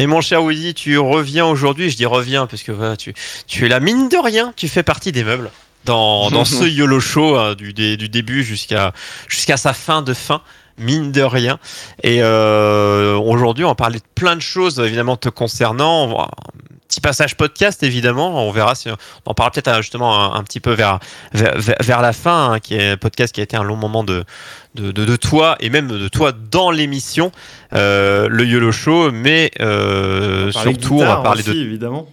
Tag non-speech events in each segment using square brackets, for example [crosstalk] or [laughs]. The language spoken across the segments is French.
Et mon cher Woody, tu reviens aujourd'hui, je dis reviens parce que voilà, tu, tu es là, mine de rien, tu fais partie des meubles dans, dans ce [laughs] YOLO Show hein, du, du début jusqu'à jusqu'à sa fin de fin mine de rien. Et euh, aujourd'hui, on va parler de plein de choses évidemment te concernant. Petit passage podcast évidemment. On verra si on en parlera peut-être euh, justement un, petit peu vers vers, vers la fin, hein, qui est un podcast qui a été un long moment de de, de, de toi et même de toi dans l'émission, euh, le YOLO Show, mais euh, surtout on va parler aussi, de évidemment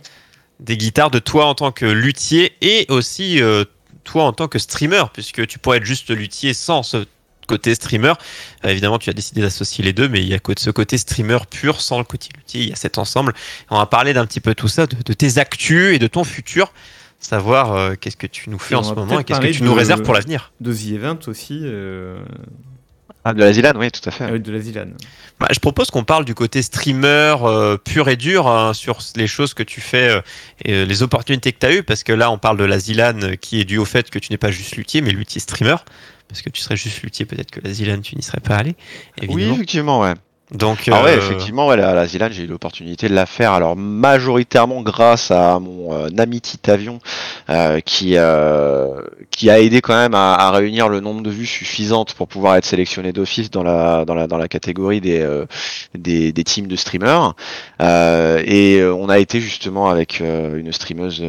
des guitares de toi en tant que luthier et aussi euh, toi en tant que streamer, puisque tu pourrais être juste luthier sans ce côté streamer. Euh, évidemment, tu as décidé d'associer les deux, mais il y a ce côté streamer pur sans le côté luthier. Il y a cet ensemble. On va parler d'un petit peu tout ça, de, de, tes actus et de ton futur. Savoir euh, qu'est-ce que tu nous fais Et en ce moment et qu'est-ce que tu nous réserves pour l'avenir. de The Event aussi euh, Ah, de la Zilan, oui, tout à fait. ah oui, de la Zilan Bah, je propose qu'on parle du côté streamer euh, pur et dur hein, sur les choses que tu fais euh, et euh, les opportunités que tu as eues, parce que là, on parle de la Zilan euh, qui est due au fait que tu n'es pas juste luthier, mais luthier streamer. Parce que tu serais juste luthier, peut-être que la Zilan, tu n'y serais pas allé. Oui, effectivement, ouais. Donc, Ah ouais, euh, effectivement, ouais, la, la Zilan, j'ai eu l'opportunité de la faire. Alors majoritairement grâce à mon euh, ami Titavion, euh, qui euh, qui a aidé quand même à, à réunir le nombre de vues suffisantes pour pouvoir être sélectionné d'office dans la dans la dans la catégorie des euh, des, des teams de streamers. Euh, et on a été justement avec euh, une streameuse.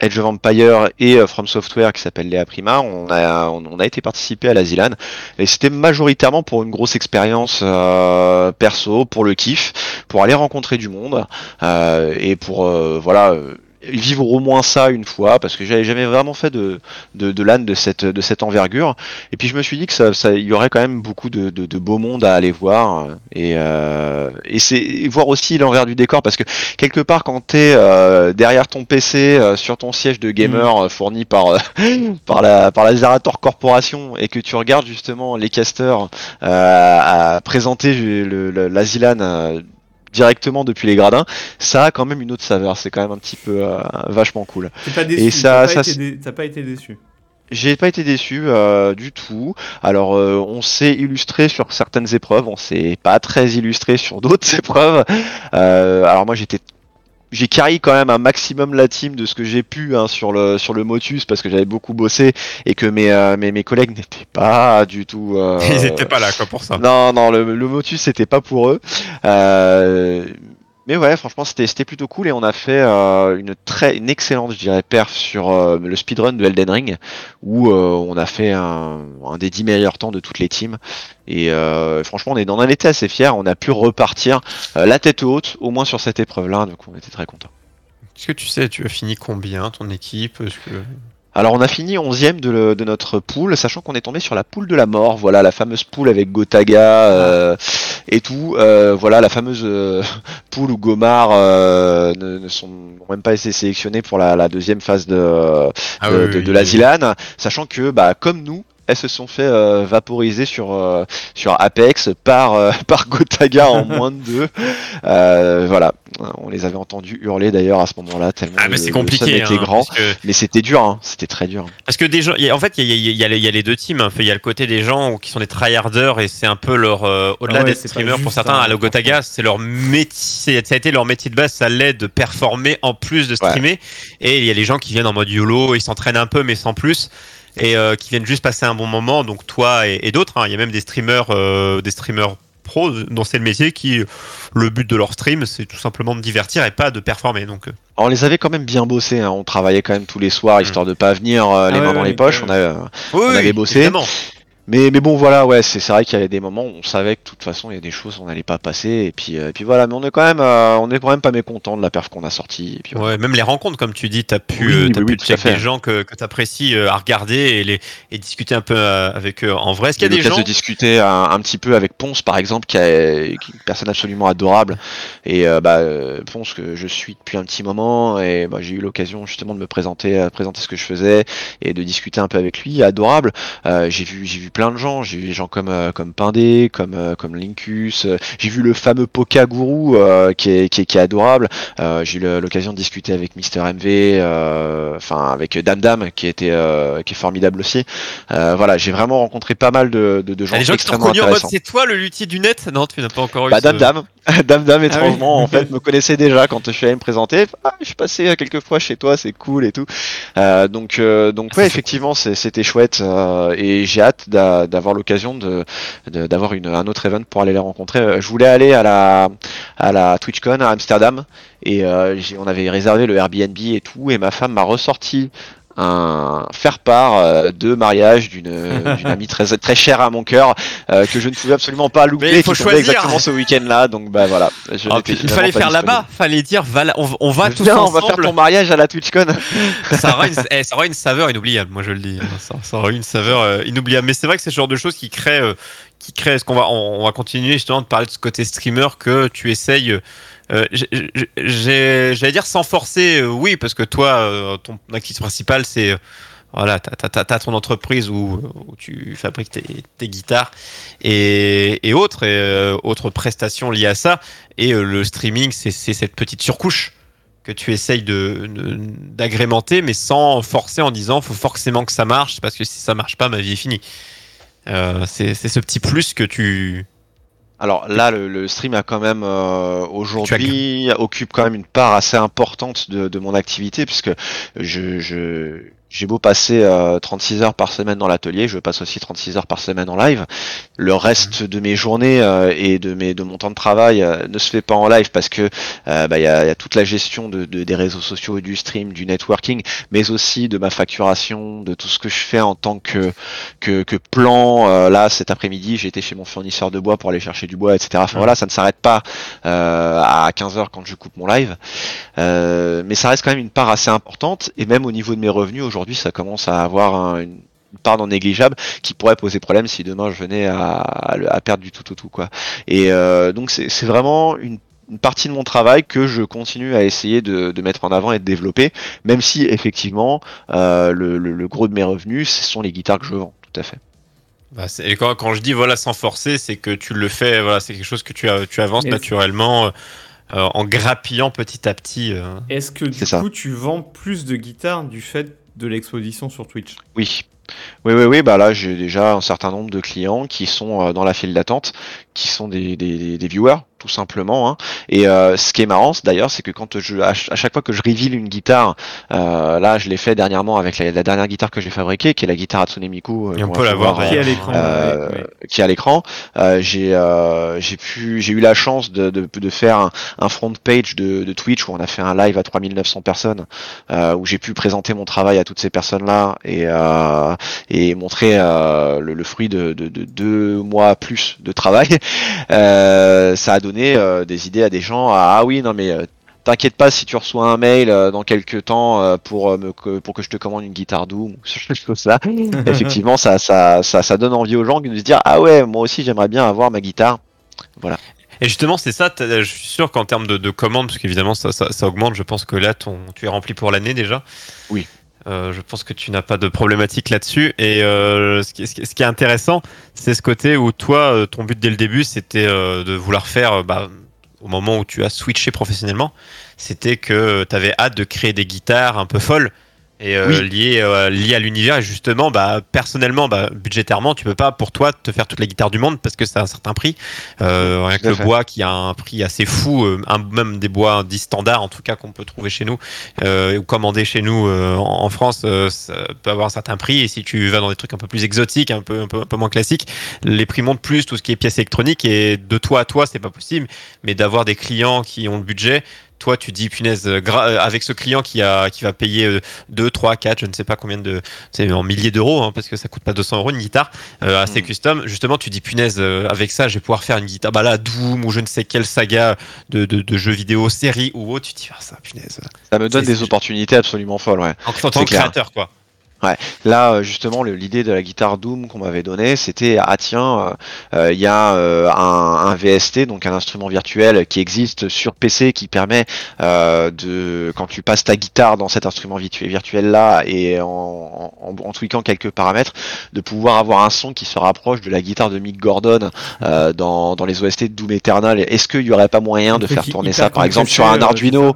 Edge of Empire et euh, From Software qui s'appelle Léa Prima, on a, on, a été participer à la Zilan et c'était majoritairement pour une grosse expérience euh, perso, pour le kiff, pour aller rencontrer du monde euh, et pour euh, voilà vivre au moins ça une fois parce que j'avais jamais vraiment fait de de, de LAN de cette de cette envergure. Et puis je me suis dit que ça ça il y aurait quand même beaucoup de, de, de beau monde à aller voir et euh, et c'est voir aussi l'envers du décor parce que quelque part quand t'es euh, derrière ton PC euh, sur ton siège de gamer euh, fourni par euh, [laughs] par la par la Zerator Corporation et que tu regardes justement les casters euh, à présenter le, le- la directement depuis les gradins, ça a quand même une autre saveur. C'est quand même un petit peu euh, vachement cool. Pas déçu, Et ça- t'as pas, ça, dé- t'as pas été déçu. J'ai pas été déçu euh, du tout. Alors, euh, on s'est illustré sur certaines épreuves, on s'est pas très illustré sur [laughs] d'autres épreuves. Euh, alors moi, j'étais j'ai carry quand même un maximum la team de ce que j'ai pu hein, sur le sur le Motus parce que j'avais beaucoup bossé et que mes euh, mes, mes collègues [laughs] n'étaient pas du tout euh, Ils étaient pas là, quoi, pour ça. non, non, le, le Motus c'était pas pour eux. Euh, mais ouais, franchement, c'était plutôt cool et on a fait euh, une très excellente, je dirais, perf sur euh, le speedrun de Elden Ring où euh, on a fait un, des 10 meilleurs temps de toutes les teams. Et franchement, on, est, on en était assez fiers. On a pu repartir la tête haute, au moins sur cette épreuve-là. Donc on était très contents. Est-ce que tu sais, tu as fini combien, ton équipe? Alors on a fini 11ème de, le- de notre poule, sachant qu'on est tombé sur la poule de la mort, voilà la fameuse poule avec Gotaga euh, et tout, euh, voilà la fameuse euh, [laughs] poule où Gomar euh, ne, ne sont n'ont même pas été sélectionnés pour la, la deuxième phase de, Ah de, oui, de- oui, de la oui. Zilan, sachant que bah comme nous, elles se sont fait euh, vaporiser sur euh, sur Apex par euh, [laughs] par Gotaga en [laughs] moins de deux. Euh, voilà, on les avait entendus hurler d'ailleurs à ce moment-là tellement Ah, mais c'est compliqué. était hein, grand, que- mais c'était dur, hein, c'était très dur. Parce que des gens, il y a- en fait, il y y y a les- il y a les deux teams. hein. Il y a le côté des gens qui sont des tryharders et c'est un peu leur, euh, au-delà Ah ouais, d'être c'est pas streamer pour certains, hein, à Gotaga, c'est leur métier, ça a été leur métier de base, ça l'aide de performer en plus de streamer. Et il y a les gens qui viennent en mode YOLO, ils s'entraînent un peu mais sans plus. Et euh, qui viennent juste passer un bon moment, donc toi et, et d'autres. hein. Il y a même des streamers, euh, des streamers pro dont c'est le métier qui, le but de leur stream, c'est tout simplement de divertir et pas de performer. Donc, euh, On les avait quand même bien bossés, hein. on travaillait quand même tous les soirs histoire de pas venir euh, les Ah mains dans les poches. On, a, euh, oui, On oui, avait bossé. évidemment. Mais, mais bon voilà, ouais, c'est vrai qu'il y avait des moments où on savait que de toute façon il y a des choses on n'allait pas passer et puis, euh, et puis voilà, mais on est quand même, euh, on est quand même pas mécontent de la perf qu'on a sortie. Et puis voilà. Ouais, même les rencontres, comme tu dis, tu as pu, Oui, euh, t'as oui, pu fait. des gens que, que tu apprécies à regarder et, les, et discuter un peu avec eux en vrai. Est-ce qu'il y a des l'occasion gens de discuter un, un petit peu avec Ponce par exemple, qui, est une personne absolument adorable. Et euh, bah, Ponce que je suis depuis un petit moment, et bah, j'ai eu l'occasion justement de me présenter, présenter ce que je faisais et de discuter un peu avec lui. Adorable. J'ai vu, j'ai vu plein de gens. J'ai vu des gens comme euh, comme Pindé, comme euh, comme Linkus. Euh, j'ai vu le fameux Poka Guru qui, est, qui est qui est adorable. J'ai eu l'occasion de discuter avec Mister MV, enfin avec Dam Dam qui était qui est formidable aussi. Voilà, j'ai vraiment rencontré pas mal de, gens des gens qui extrêmement intéressants. c'est toi le luthier du net? Non, tu n'as pas encore eu Bah ce- Dam Dam, [laughs] Dame Dame étrangement en fait [laughs] me connaissait déjà quand je suis allé me présenter. Ah, je suis passé quelques fois chez toi, c'est cool et tout. Euh, donc euh, donc ouais effectivement c'était chouette euh, et j'ai hâte d'avoir l'occasion de d'avoir une un autre event pour aller les rencontrer. Je voulais aller à la à la TwitchCon à Amsterdam et on avait réservé le Airbnb et tout et ma femme m'a ressorti un faire part euh, de mariage [laughs] d'une amie très très chère à mon cœur euh, que je ne pouvais absolument pas louper. il faut choisir exactement ce week-end-là, donc bah voilà. Ah, il fallait faire là-bas, fallait dire on, va tous ensemble. On va faire ton mariage à la TwitchCon. [laughs] ça, aura une, eh, ça aura une saveur inoubliable, moi je le dis. Ça, ça aura une saveur euh, inoubliable. Mais c'est vrai que c'est ce genre de choses qui crée, qui crée. ce qu'on va, on, va continuer justement de parler de ce côté streamer que tu essayes euh, j'allais dire sans forcer, euh, oui, parce que toi, euh, ton activité principale, c'est voilà, t'as as, ton entreprise où, tu fabriques tes, guitares et, et autres, autres prestations liées à ça. Et le streaming, c'est cette petite surcouche que tu essayes de d'agrémenter, mais sans forcer en disant faut forcément que ça marche, parce que si ça marche pas, ma vie est finie. c'est ce petit plus que tu alors là, le, stream a quand même euh, aujourd'hui occupe quand même une part assez importante de, de mon activité puisque je, je j'ai beau passer 36 euh, heures par semaine dans l'atelier, je passe aussi 36 heures par semaine en live. Le reste de mes journées euh, et de mes de mon temps de travail euh, ne se fait pas en live parce que bah, il y, a, y, a, toute la gestion de, de, des réseaux sociaux et du stream, du networking, mais aussi de ma facturation, de tout ce que je fais en tant que que, que plan. là, cet après-midi, j'ai été chez mon fournisseur de bois pour aller chercher du bois, etc. Enfin voilà, ça ne s'arrête pas à 15 heures quand je coupe mon live, mais ça reste quand même une part assez importante et même au niveau de mes revenus aujourd'hui aujourd'hui, ça commence à avoir une part non négligeable qui pourrait poser problème si demain je venais à, perdre du tout au tout, quoi. Et euh, donc c'est vraiment une partie de mon travail que je continue à essayer de, mettre en avant et de développer, même si effectivement euh, le, gros de mes revenus, ce sont les guitares que je vends, tout à fait. Bah, et quand, quand, je dis voilà sans forcer, c'est que tu le fais, voilà, c'est quelque chose que tu, tu avances naturellement. Euh, en grappillant petit à petit. Est-ce que du coup tu vends plus de guitares du fait de l'exposition sur Twitch. Oui. Oui, oui, oui, bah là j'ai déjà un certain nombre de clients qui sont euh, dans la file d'attente, qui sont des, des, des viewers, tout simplement. Hein. Et euh, ce qui est marrant, d'ailleurs, c'est que quand je, à, chaque fois que je reveal une guitare, euh, là, je l'ai fait dernièrement avec la, dernière guitare que j'ai fabriquée, qui est la guitare Hatsune Miku. Euh, on peut la voir, qui est à l'écran. Euh, qui est à l'écran. j'ai j'ai pu, j'ai eu la chance de, de, de faire un, un, front page de, de, Twitch où on a fait un live à 3900 personnes, où j'ai pu présenter mon travail à toutes ces personnes-là et et montrer le, le, fruit de, de, de, deux mois plus de travail. Ça a donné euh, des idées à des gens. ah oui, non mais euh, t'inquiète pas si tu reçois un mail euh, dans quelques temps pour me pour que je te commande une guitare Doom ou ça. [laughs] Effectivement, ça, ça, ça, ça donne envie aux gens de se dire ah ouais, moi aussi j'aimerais bien avoir ma guitare. Voilà. Et justement, c'est ça. Je suis sûr qu'en termes de, commandes, parce qu'évidemment ça, ça, ça, augmente. Je pense que là, ton, tu es rempli pour l'année déjà. Oui. Euh, je pense que tu n'as pas de problématique là-dessus. Et euh, ce, qui, est intéressant, c'est ce côté où toi, euh, ton but dès le début, c'était de vouloir faire, bah, au moment où tu as switché professionnellement, c'était que tu avais hâte de créer des guitares un peu folles et euh, lié, euh, lié à l'univers. Et justement bah personnellement bah budgétairement tu peux pas pour toi te faire toute la guitare du monde parce que c'est un certain prix. Euh, rien que le bois qui a un prix assez fou euh, un, même des bois dits standards en tout cas qu'on peut trouver chez nous euh, ou commander chez nous en, France ça peut avoir un certain prix. Et si tu vas dans des trucs un peu plus exotiques un peu un peu, un peu moins classiques les prix montent plus tout ce qui est pièces électroniques. Et de toi à toi c'est pas possible. Mais d'avoir des clients qui ont le budget toi tu dis punaise euh, euh, avec ce client qui a qui va payer 2 3 4 je ne sais pas combien de c'est en milliers d'euros hein, parce que ça coûte pas 200 euros une guitare euh, assez mm. custom justement tu dis punaise euh, avec ça je vais pouvoir faire une guitare bah là Doom ou je ne sais quelle saga de, de, de jeux vidéo série ou autre. Tu dis ah ça punaise. Ça me donne des opportunités absolument folles ouais. En tant que créateur quoi Ouais. Là, euh, justement, l'idée de la guitare Doom qu'on m'avait donnée, c'était ah tiens, il euh, euh, y a un, un, VST, donc un instrument virtuel qui existe sur PC qui permet de, quand tu passes ta guitare dans cet instrument virtuel là et en, en, en, tweakant quelques paramètres, de pouvoir avoir un son qui se rapproche de la guitare de Mick Gordon dans, dans les OST de Doom Eternal. Est-ce qu'il y aurait pas moyen de faire tourner ça, par exemple, sur un Arduino?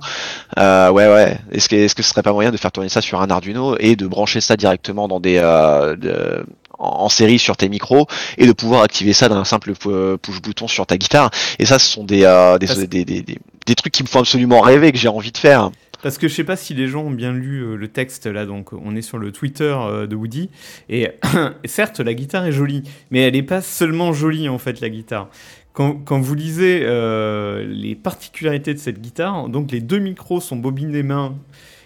Ouais, ouais. Est-ce que, est-ce que ce serait pas moyen de faire tourner ça sur un Arduino et de brancher ça directement dans des euh, en, série sur tes micros et de pouvoir activer ça d'un simple push bouton sur ta guitare. Et ça, ce sont des, des, des, des, des, trucs qui me font absolument rêver que j'ai envie de faire. Parce que je sais pas si les gens ont bien lu le texte là, donc on est sur le Twitter de Woody. Et [coughs] certes, la guitare est jolie, mais elle n'est pas seulement jolie en fait, la guitare. Quand, quand vous lisez euh, les particularités de cette guitare, donc les deux micros sont bobinés main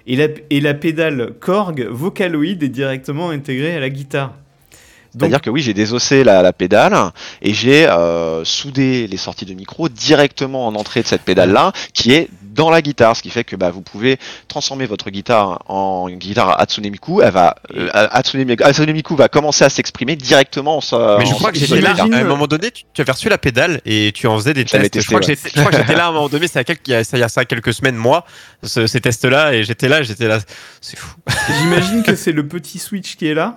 et la, pédale Korg Vocaloid est directement intégrée à la guitare. C'est-à-dire que oui, j'ai désossé la, la pédale et j'ai euh, soudé les sorties de micro directement en entrée de cette pédale-là, qui est dans la guitare, ce qui fait que bah, vous pouvez transformer votre guitare en guitare Hatsune Miku. Elle va, euh, Hatsune, Miku va commencer à s'exprimer directement. En, Mais je crois que j'étais là. À un moment donné, tu, tu, avais reçu la pédale et tu en faisais des tests. je crois que j'étais là à un moment donné. C'est il y a ça, il y a ça quelques semaines, moi, ces tests-là, et j'étais là, j'étais là. C'est fou. J'imagine que [laughs] c'est le petit switch qui est là.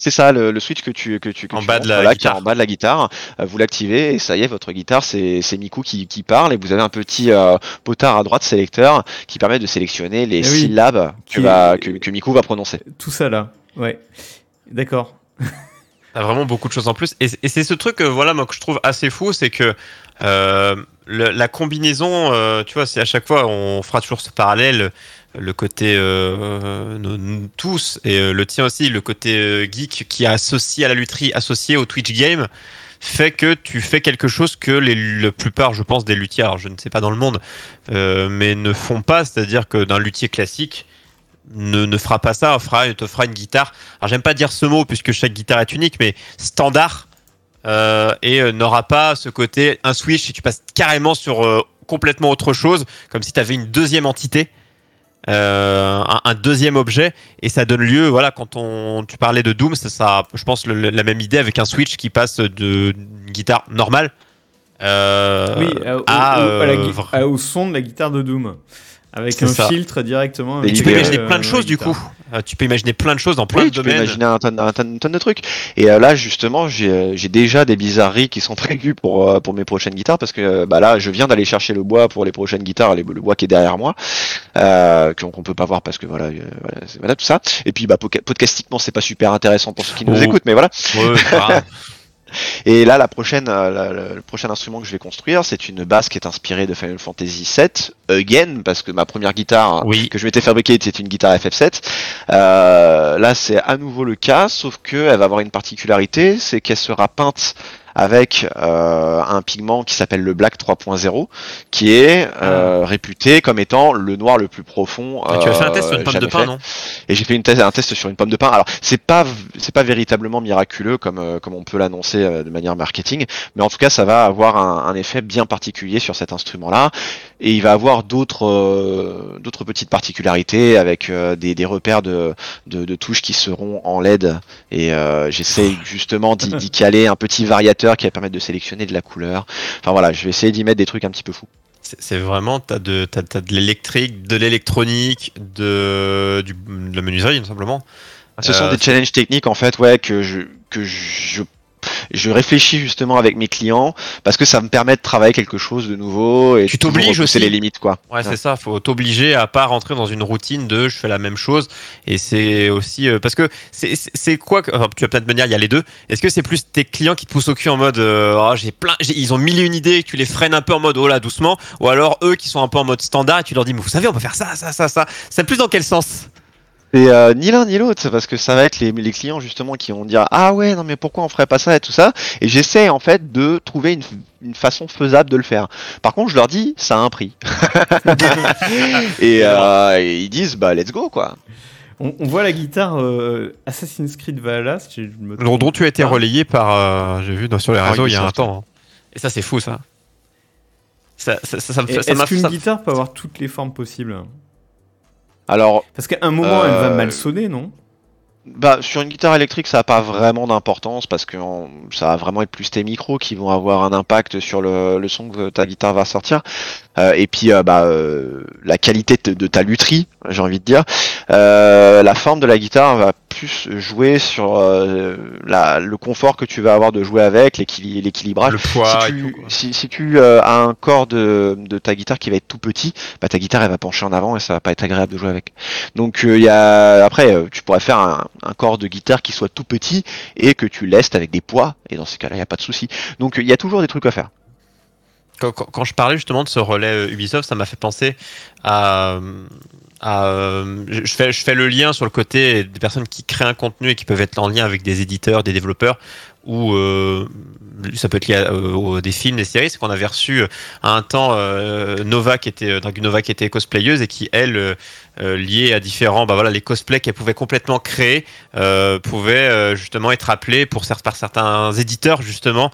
C'est ça, le, switch que tu que tu en bas de la guitare. en bas de la guitare. Euh, vous l'activez et ça y est, votre guitare, c'est c'est Miku qui, qui parle et vous avez un petit euh, potard à droite sélecteur qui permet de sélectionner les eh syllabes que, va, que, que Miku va prononcer. Tout ça là, ouais, d'accord. [laughs] T'as vraiment beaucoup de choses en plus et, et c'est ce truc, voilà, moi que je trouve assez fou, c'est que euh, la combinaison, euh, tu vois, c'est à chaque fois, on fera toujours ce parallèle le côté euh, nous, tous et euh, le tien aussi, le côté euh, geek qui est associé à la lutherie, associé au Twitch game, fait que tu fais quelque chose que les, la plupart, je pense, des luthiers, je ne sais pas dans le monde, mais ne font pas, c'est-à-dire que d'un luthier classique ne, ne fera pas ça, fera, te fera une guitare. Alors j'aime pas dire ce mot puisque chaque guitare est unique, mais standard. et n'aura pas ce côté un switch et tu passes carrément sur complètement autre chose, comme si tu avais une deuxième entité euh, un, deuxième objet et ça donne lieu voilà quand on tu parlais de Doom ça, ça je pense la même idée avec un switch qui passe de guitare normale euh, oui, à, euh, au son de la guitare de Doom avec un filtre directement. Et tu peux imaginer plein de choses du coup. Euh, tu peux imaginer plein de choses dans plein de tu Peux imaginer un tonne, un, tonne, de trucs. Et euh, là justement, j'ai déjà des bizarreries qui sont prévues pour euh, pour mes prochaines guitares parce que bah là, je viens d'aller chercher le bois pour les prochaines guitares, le bois qui est derrière moi, euh, qu'on peut pas voir parce que voilà, voilà, voilà, tout ça. Et puis bah podcastiquement, c'est pas super intéressant pour ceux qui nous oh. écoutent, mais voilà. Ouais, [laughs] Et là, la prochaine, euh, le prochain instrument que je vais construire, c'est une basse qui est inspirée de Final Fantasy VII, again, parce que ma première guitare que je m'étais fabriquée, c'était une guitare FF7. Euh, là, c'est à nouveau le cas, sauf que elle va avoir une particularité, c'est qu'elle sera peinte avec euh, un pigment qui s'appelle le Black 3.0, qui est euh, ah. réputé comme étant le noir le plus profond. tu as fait un test sur une pomme de pain, non? Et j'ai fait une thèse, un test sur une pomme de pain. Alors c'est pas c'est pas véritablement miraculeux comme euh, comme on peut l'annoncer de manière marketing, mais en tout cas ça va avoir un, un effet bien particulier sur cet instrument-là, et il va avoir d'autres d'autres petites particularités avec des, des repères de, de, de touches qui seront en LED, et j'essaie [laughs] justement d'y caler un petit variateur qui va permettre de sélectionner de la couleur. Enfin voilà, je vais essayer d'y mettre des trucs un petit peu fous. C'est vraiment, tu as de, de l'électrique, de l'électronique, de, de la menuiserie, tout simplement. Ce sont euh, des challenges techniques en fait, ouais, que je, que je je réfléchis justement avec mes clients parce que ça me permet de travailler quelque chose de nouveau et tu t'obliges aussi les limites quoi. Ouais, c'est ça, faut t'obliger à pas rentrer dans une routine de je fais la même chose et c'est aussi euh, parce que c'est quoi que, tu vas peut-être me dire il y a les deux. Est-ce que c'est plus tes clients qui te poussent au cul en mode euh, oh, j'ai plein ils ont mille et une idées que tu les freines un peu en mode oh là doucement ou alors eux qui sont un peu en mode standard et tu leur dis mais vous savez on peut faire ça ça ça ça. C'est plus dans quel sens? C'est euh, ni l'un ni l'autre, parce que ça va être les, les, clients justement qui vont dire ah ouais non mais pourquoi on ferait pas ça et tout ça? Et j'essaie en fait de trouver une, une, façon faisable de le faire. Par contre je leur dis ça a un prix. [laughs] et, euh, et, ils disent bah let's go quoi. On, on voit la guitare euh, Assassin's Creed Valhalla. Si je me dont tu as été relayé par euh, j'ai vu dans, sur les réseaux il y a un temps. Hein. Et ça c'est fou ça. Ça, ça, ça, ça, Est-ce qu'une guitare peut avoir toutes les formes possibles? Alors, parce qu'à un moment, elle va euh, mal sonner, non? Bah, sur une guitare électrique, ça n'a pas vraiment d'importance parce que ça va vraiment être plus tes micros qui vont avoir un impact sur le, le son que ta guitare va sortir. Euh, et puis, euh, bah, euh, la qualité de, ta lutherie, j'ai envie de dire. la forme de la guitare va plus jouer sur la, le confort que tu vas avoir de jouer avec, l'équilibrage. Le poids. Si tu, si, si tu as un corps de, de, ta guitare qui va être tout petit, bah, ta guitare elle va pencher en avant et ça va pas être agréable de jouer avec. Donc il y a après, tu pourrais faire un, un corps de guitare qui soit tout petit et que tu lestes avec des poids. Et dans ces cas-là, il n'y a pas de souci. Donc il y a toujours des trucs à faire. Quand, je parlais justement de ce relais euh, Ubisoft, ça m'a fait penser à, euh, je fais le lien sur le côté des personnes qui créent un contenu et qui peuvent être en lien avec des éditeurs, des développeurs, ou euh, ça peut être lié à, euh, des films, des séries. C'est qu'on avait reçu euh, à un temps euh, Nova qui était Nova qui était cosplayeuse et qui elle euh, euh, liée à différents, bah voilà, les cosplays qu'elle pouvait complètement créer euh, euh, justement être appelés pour par certains éditeurs justement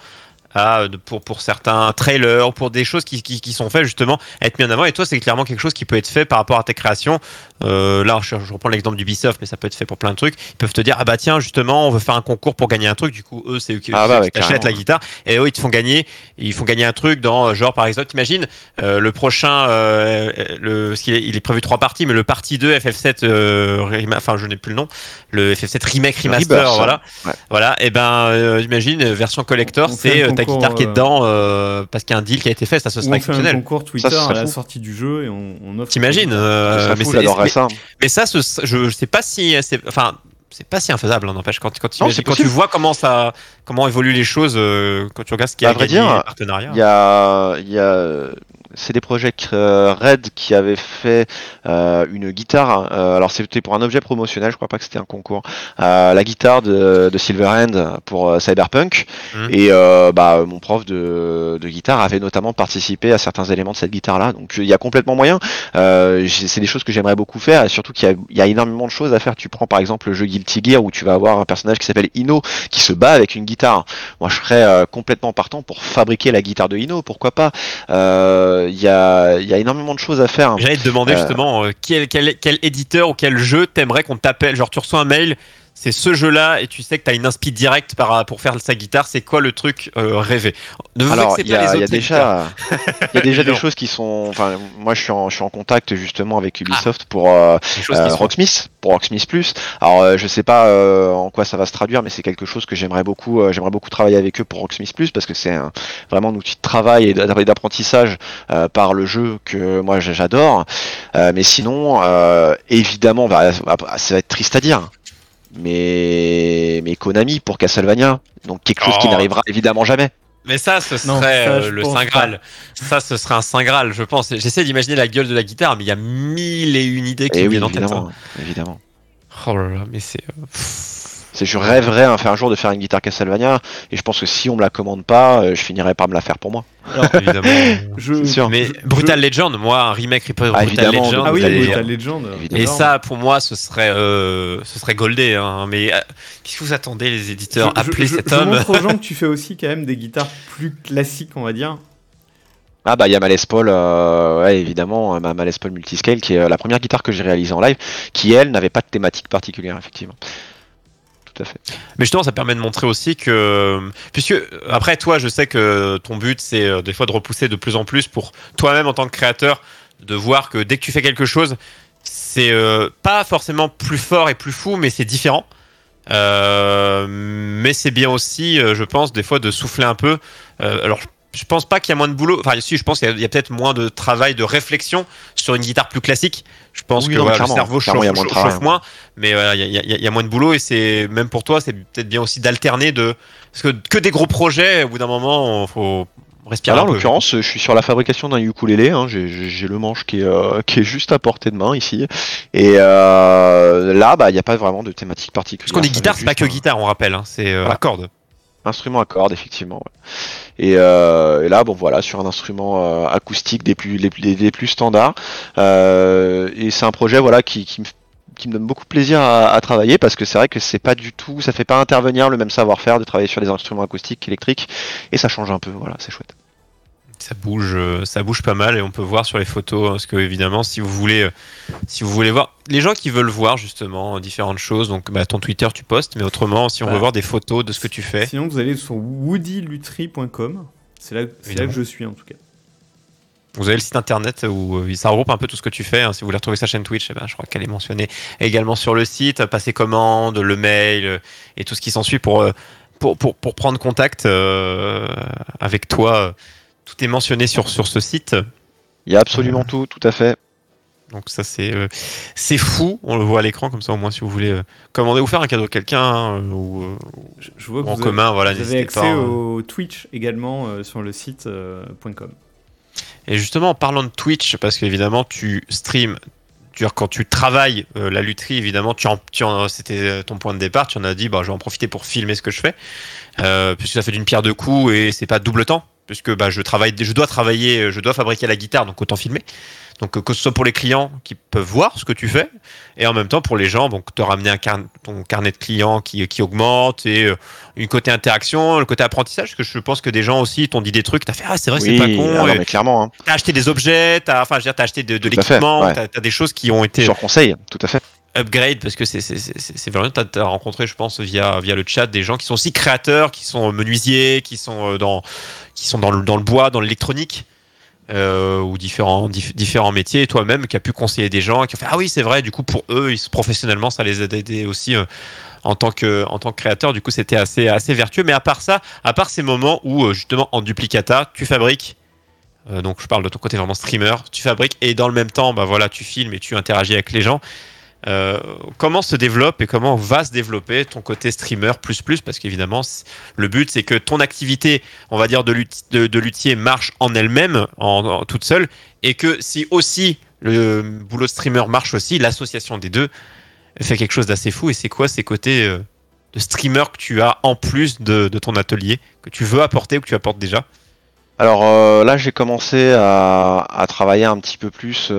à, pour, certains trailers, pour des choses qui, qui, qui sont faites justement être mis en avant. Et toi, c'est clairement quelque chose qui peut être fait par rapport à tes créations. Euh, là, je, je reprends l'exemple d'Ubisoft, mais ça peut être fait pour plein de trucs. Ils peuvent te dire, ah bah tiens, justement, on veut faire un concours pour gagner un truc. Du coup, eux, c'est eux qui, Ah bah ouais, carrément. la guitare. Et eux, ils te font gagner, ils font gagner un truc dans, euh, genre, par exemple, t'imagines, euh, le prochain, euh, le, parce qu'il est, il est prévu trois parties, mais le partie 2 FF7, euh, rema- enfin, je n'ai plus le nom, le FF7 remake remaster, Rebirth, voilà. ouais. Voilà, et ben, euh, imagine, version collector, c'est ta concours, guitare qui est dedans, euh, parce qu'il y a un deal qui a été fait, ça ce serait on fait un exceptionnel. concours Twitter à la fou. sortie du jeu et on, on offre. T'imagines euh, mais, mais- ça. mais ça, ce- je sais pas si, c'est, enfin, c'est pas si infaisable, hein, n'empêche. Quand, quand, tu Non, quand vois comment ça, comment évoluent les choses, euh, quand tu regardes ce qui a À vrai gagné dire, les partenariats. Il y a, il y a CD Projekt euh, Red qui avait fait euh, une guitare. euh, alors c'était pour un objet promotionnel, je crois pas que c'était un concours. la guitare de, de Silverhand pour Cyberpunk. Mhm. Et bah, mon prof de, de guitare avait notamment participé à certains éléments de cette guitare-là. Donc il y a complètement moyen. C'est des choses que j'aimerais beaucoup faire. Et surtout qu'il y a, il y a énormément de choses à faire. Tu prends par exemple le jeu Guilty Gear où tu vas avoir un personnage qui s'appelle Ino qui se bat avec une guitare. Moi je serais complètement partant pour fabriquer la guitare de Ino. Pourquoi pas? Euh, Il y, a, il y a énormément de choses à faire. J'allais te demander Euh, justement euh, quel, quel, quel éditeur ou quel jeu t'aimerais qu'on t'appelle? Genre, tu reçois un mail, c'est ce jeu-là, et tu sais que t'as une inspi directe pour faire sa guitare. C'est quoi le truc euh, rêvé? Ne vous Alors, il y y a déjà, [laughs] il y a déjà des choses qui sont. Enfin, moi, je suis en, je suis en contact justement avec Ubisoft pour euh, euh, Rocksmith, pour Rocksmith Plus. Alors, euh, je sais pas euh, en quoi ça va se traduire, mais c'est quelque chose que j'aimerais beaucoup, euh, j'aimerais beaucoup travailler avec eux pour Rocksmith Plus parce que c'est un- vraiment un outil de travail et d'a- d'apprentissage euh, par le jeu que moi j'adore. Euh, mais sinon, euh, évidemment, bah, ça va être triste à dire. Mais, mais Konami pour Castlevania, donc quelque chose qui Oh. n'arrivera évidemment jamais. Mais ça, ce Non, serait ça, euh, le Saint Graal. Ça, ce serait un Saint Graal, je pense. J'essaie d'imaginer la gueule de la guitare, mais il y a mille et une idées qui Et me oui, viennent en tête. évidemment, évidemment. hein. Oh là là, mais c'est. C'est, je rêverais un, jour de faire une guitare Castlevania, et je pense que si on me la commande pas, euh, je finirais par me la faire pour moi. Alors, [laughs] évidemment. je, C'est sûr. mais je- Brutal Legend, moi, un remake Ah, Brutal évidemment, Legend. Ah oui, Brutal Legend. Et ça, pour moi, ce serait, euh, ce serait goldé. Hein. Mais euh, qu'est-ce que vous attendez, les éditeurs Je- je- Appelez je- cet je homme. montre aux gens que [laughs] tu fais aussi quand même des guitares plus classiques, on va dire. Ah bah il y a ma Les Paul, euh, ouais, évidemment, ma, ma Les Paul Multiscale, qui est la première guitare que j'ai réalisée en live, qui elle n'avait pas de thématique particulière, effectivement. Mais justement, ça permet de montrer aussi que, puisque après toi, je sais que ton but, c'est euh, des fois de repousser de plus en plus pour toi-même en tant que créateur, de voir que dès que tu fais quelque chose, c'est euh, pas forcément plus fort et plus fou, mais c'est différent. Euh, mais c'est bien aussi, je pense, des fois de souffler un peu. Euh, alors, je pense pas qu'il y a moins de boulot. Enfin, si, je pense qu'il y a, peut-être moins de travail, de réflexion sur une guitare plus classique. Je pense Oui, que non, mais voilà, le cerveau chauffe, moins chauffe travail, moins, mais voilà, il y, a- y y moins de boulot et c'est même pour toi, c'est peut-être bien aussi d'alterner de parce que que des gros projets, au bout d'un moment, il faut respirer Alors, en l'occurrence, je suis sur la fabrication d'un ukulélé. Hein, j'ai, le manche qui est, euh, qui est juste à portée de main ici. Et euh, là, bah, il n'y a pas vraiment de thématique particulière. Parce qu'on va guitare, c'est pas que un- guitare, on rappelle, hein, c'est euh, Voilà. la corde. Instrument à cordes, effectivement. euh, et là, bon voilà, sur un instrument euh, acoustique des plus, les, plus standards. Euh, et c'est un projet voilà qui, me, donne beaucoup plaisir à, travailler parce que c'est vrai que c'est pas du tout, ça fait pas intervenir le même savoir-faire de travailler sur des instruments acoustiques qu'électriques et ça change un peu. Voilà, c'est chouette. Ça bouge, euh, ça bouge pas mal et on peut voir sur les photos hein, parce que évidemment, si vous voulez, euh, si vous voulez voir les gens qui veulent voir justement différentes choses, donc bah, ton Twitter tu postes, mais autrement, si on veut voir des photos de ce que tu fais, Sinon, vous allez sur woodylutry.com. C'est là, là que je suis en tout cas. Vous avez le site internet où euh, ça regroupe un peu tout ce que tu fais. hein. Si vous voulez retrouver sa chaîne Twitch, eh ben, je crois qu'elle est mentionnée également sur le site. Passer commande, le mail et tout ce qui s'ensuit pour, pour, pour, pour prendre contact euh, avec toi. Tout est mentionné sur, sur ce site. Il y a absolument tout, tout à fait. Donc ça c'est euh, c'est fou, on le voit à l'écran comme ça au moins si vous voulez euh, commander ou faire un cadeau à quelqu'un hein, ou, euh, Je, je vois que en vous commun, voilà, vous avez accès pas. hein. au Twitch également euh, sur le site euh, .com. Et justement en parlant de Twitch, parce qu'évidemment tu streams, quand tu travailles euh, la lutherie, évidemment, tu en, tu en- c'était ton point de départ, tu en as dit, bah, je vais en profiter pour filmer ce que je fais, euh, puisque ça fait d'une pierre deux coups et c'est pas double temps, puisque bah, je travaille, je dois travailler, je dois fabriquer la guitare, donc autant filmer. Donc que ce soit pour les clients qui peuvent voir ce que tu fais, et en même temps pour les gens, donc te ramener un car- ton carnet de clients qui, qui augmente et euh, une côté interaction, le côté apprentissage, parce que je pense que des gens aussi t'ont dit des trucs, t'as fait ah c'est vrai c'est pas con, ah non, mais clairement, hein. t'as acheté des objets, t'as enfin je veux dire t'as acheté de, l'équipement, ouais. t'as des choses qui ont été sur conseil, tout à fait. upgrade parce que c'est vraiment t'as as rencontré je pense via via le chat des gens qui sont aussi créateurs, qui sont menuisiers, qui sont euh, dans qui sont dans le dans le bois, dans l'électronique. Euh, ou différents dif- différents métiers et toi-même qui a pu conseiller des gens qui ont fait ah oui c'est vrai du coup pour eux professionnellement ça les a aidés aussi euh, en tant que en tant que créateur. Du coup c'était assez assez vertueux. Mais à part ça à part ces moments où euh, justement en duplicata tu fabriques euh, donc je parle de ton côté vraiment streamer tu fabriques et dans le même temps bah voilà tu filmes et tu interagis avec les gens euh, comment se développe et comment va se développer ton côté streamer plus plus? Parce qu'évidemment le but c'est que ton activité on va dire de, de, luthier marche en elle-même en, toute seule et que si aussi le boulot streamer marche aussi l'association des deux fait quelque chose d'assez fou. Et c'est quoi ces côtés euh, de streamer que tu as en plus de, ton atelier que tu veux apporter ou que tu apportes déjà? Alors euh, là, j'ai commencé à, travailler un petit peu plus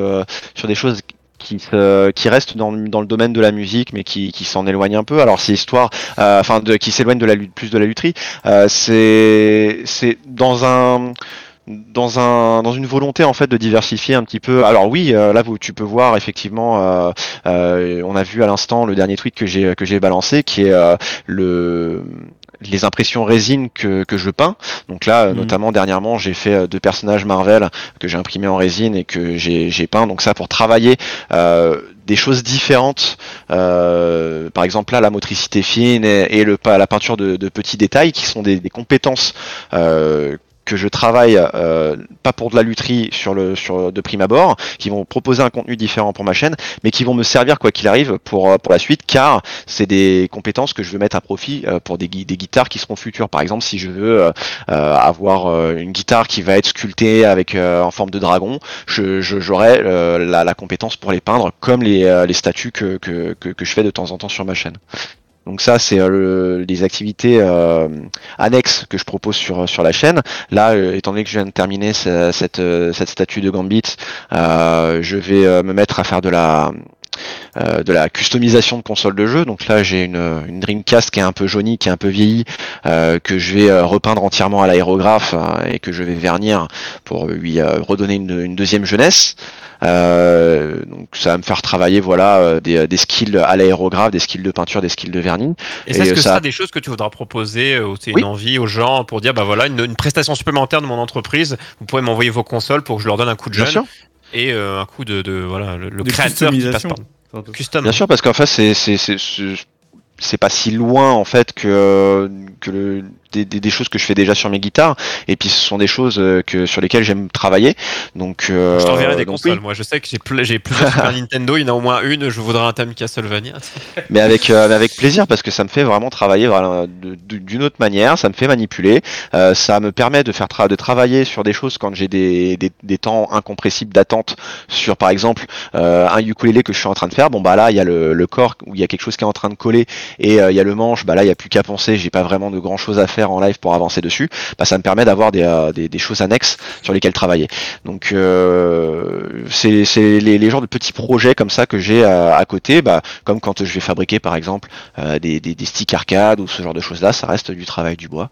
sur des choses qui, se- qui restent dans, le- dans le domaine de la musique, mais qui, qui s'en éloignent un peu. Alors c'est histoire, euh, enfin, de, qui s'éloignent de la lutte, plus de la lutherie. Euh, c'est, c'est dans un dans un dans une volonté en fait de diversifier un petit peu. Alors oui, euh, là vous tu peux voir effectivement, euh, euh, on a vu à l'instant le dernier tweet que j'ai que j'ai balancé, qui est euh, le les impressions résine que, que je peins. Donc là, euh, Mhm. notamment dernièrement, j'ai fait euh, deux personnages Marvel que j'ai imprimés en résine et que j'ai j'ai peint. Donc ça pour travailler euh, des choses différentes. Euh, par exemple là, la motricité fine et, et le, la peinture de, de petits détails qui sont des, des compétences euh, que je travaille euh, pas pour de la lutherie sur le sur de prime abord, qui vont proposer un contenu différent pour ma chaîne, mais qui vont me servir quoi qu'il arrive pour euh, pour la suite, car c'est des compétences que je veux mettre à profit euh, pour des, gui- des guitares qui seront futures. Par exemple, si je veux avoir une guitare qui va être sculptée avec en forme de dragon, je j'aurai la, compétence pour les peindre, comme les, les statues que, que, que je fais de temps en temps sur ma chaîne. Donc ça, c'est euh, le- les activités euh, annexes que je propose sur sur la chaîne. Là, euh, étant donné que je viens de terminer ce- cette cette statue de Gambit, je vais me mettre à faire de la euh, de la customisation de console de jeu. Donc là, j'ai une, une Dreamcast qui est un peu jaunie, qui est un peu vieillie, euh, que je vais euh, repeindre entièrement à l'aérographe et que je vais vernir pour lui redonner une, une deuxième jeunesse. Euh, donc ça va me faire travailler voilà des, des skills à l'aérographe, des skills de peinture, des skills de vernis. Et c'est ce Et que ça- sera des choses que tu voudras proposer ou c'est Oui. une envie aux gens pour dire bah voilà une, une prestation supplémentaire de mon entreprise, vous pouvez m'envoyer vos consoles pour que je leur donne un coup de jeune. Et euh, un coup de, de voilà le, le De créateur qui passe par custom. Bien sûr, parce qu'en fait, c'est c'est c'est c'est- c'est pas si loin en fait que que le, des, des, des choses que je fais déjà sur mes guitares. Et puis ce sont des choses euh, que sur lesquelles j'aime travailler. Donc euh, Je t'enverrai des consoles. oui. Moi, je sais que j'ai ple- j'ai plusieurs Super Nintendo. Il y en a au moins une. Je voudrais un thème Castlevania. [laughs] mais avec euh, mais avec plaisir parce que ça me fait vraiment travailler voilà, d'une autre manière. Ça me fait manipuler. Euh, ça me permet de faire tra- de travailler sur des choses quand j'ai des, des, des temps incompressibles d'attente sur par exemple un ukulélé que je suis en train de faire. Bon bah là il y a le, le corps où il y a quelque chose qui est en train de coller et il y a le manche. Bah là il y a plus qu'à penser. J'ai pas vraiment de grand chose à faire en live pour avancer dessus. Bah ça me permet d'avoir des, euh, des, des choses annexes sur lesquelles travailler. Donc euh, c'est les, les genres de petits projets comme ça que j'ai à, à côté. Bah comme quand je vais fabriquer par exemple euh, des, des, des sticks arcade ou ce genre de choses là, ça reste du travail du bois.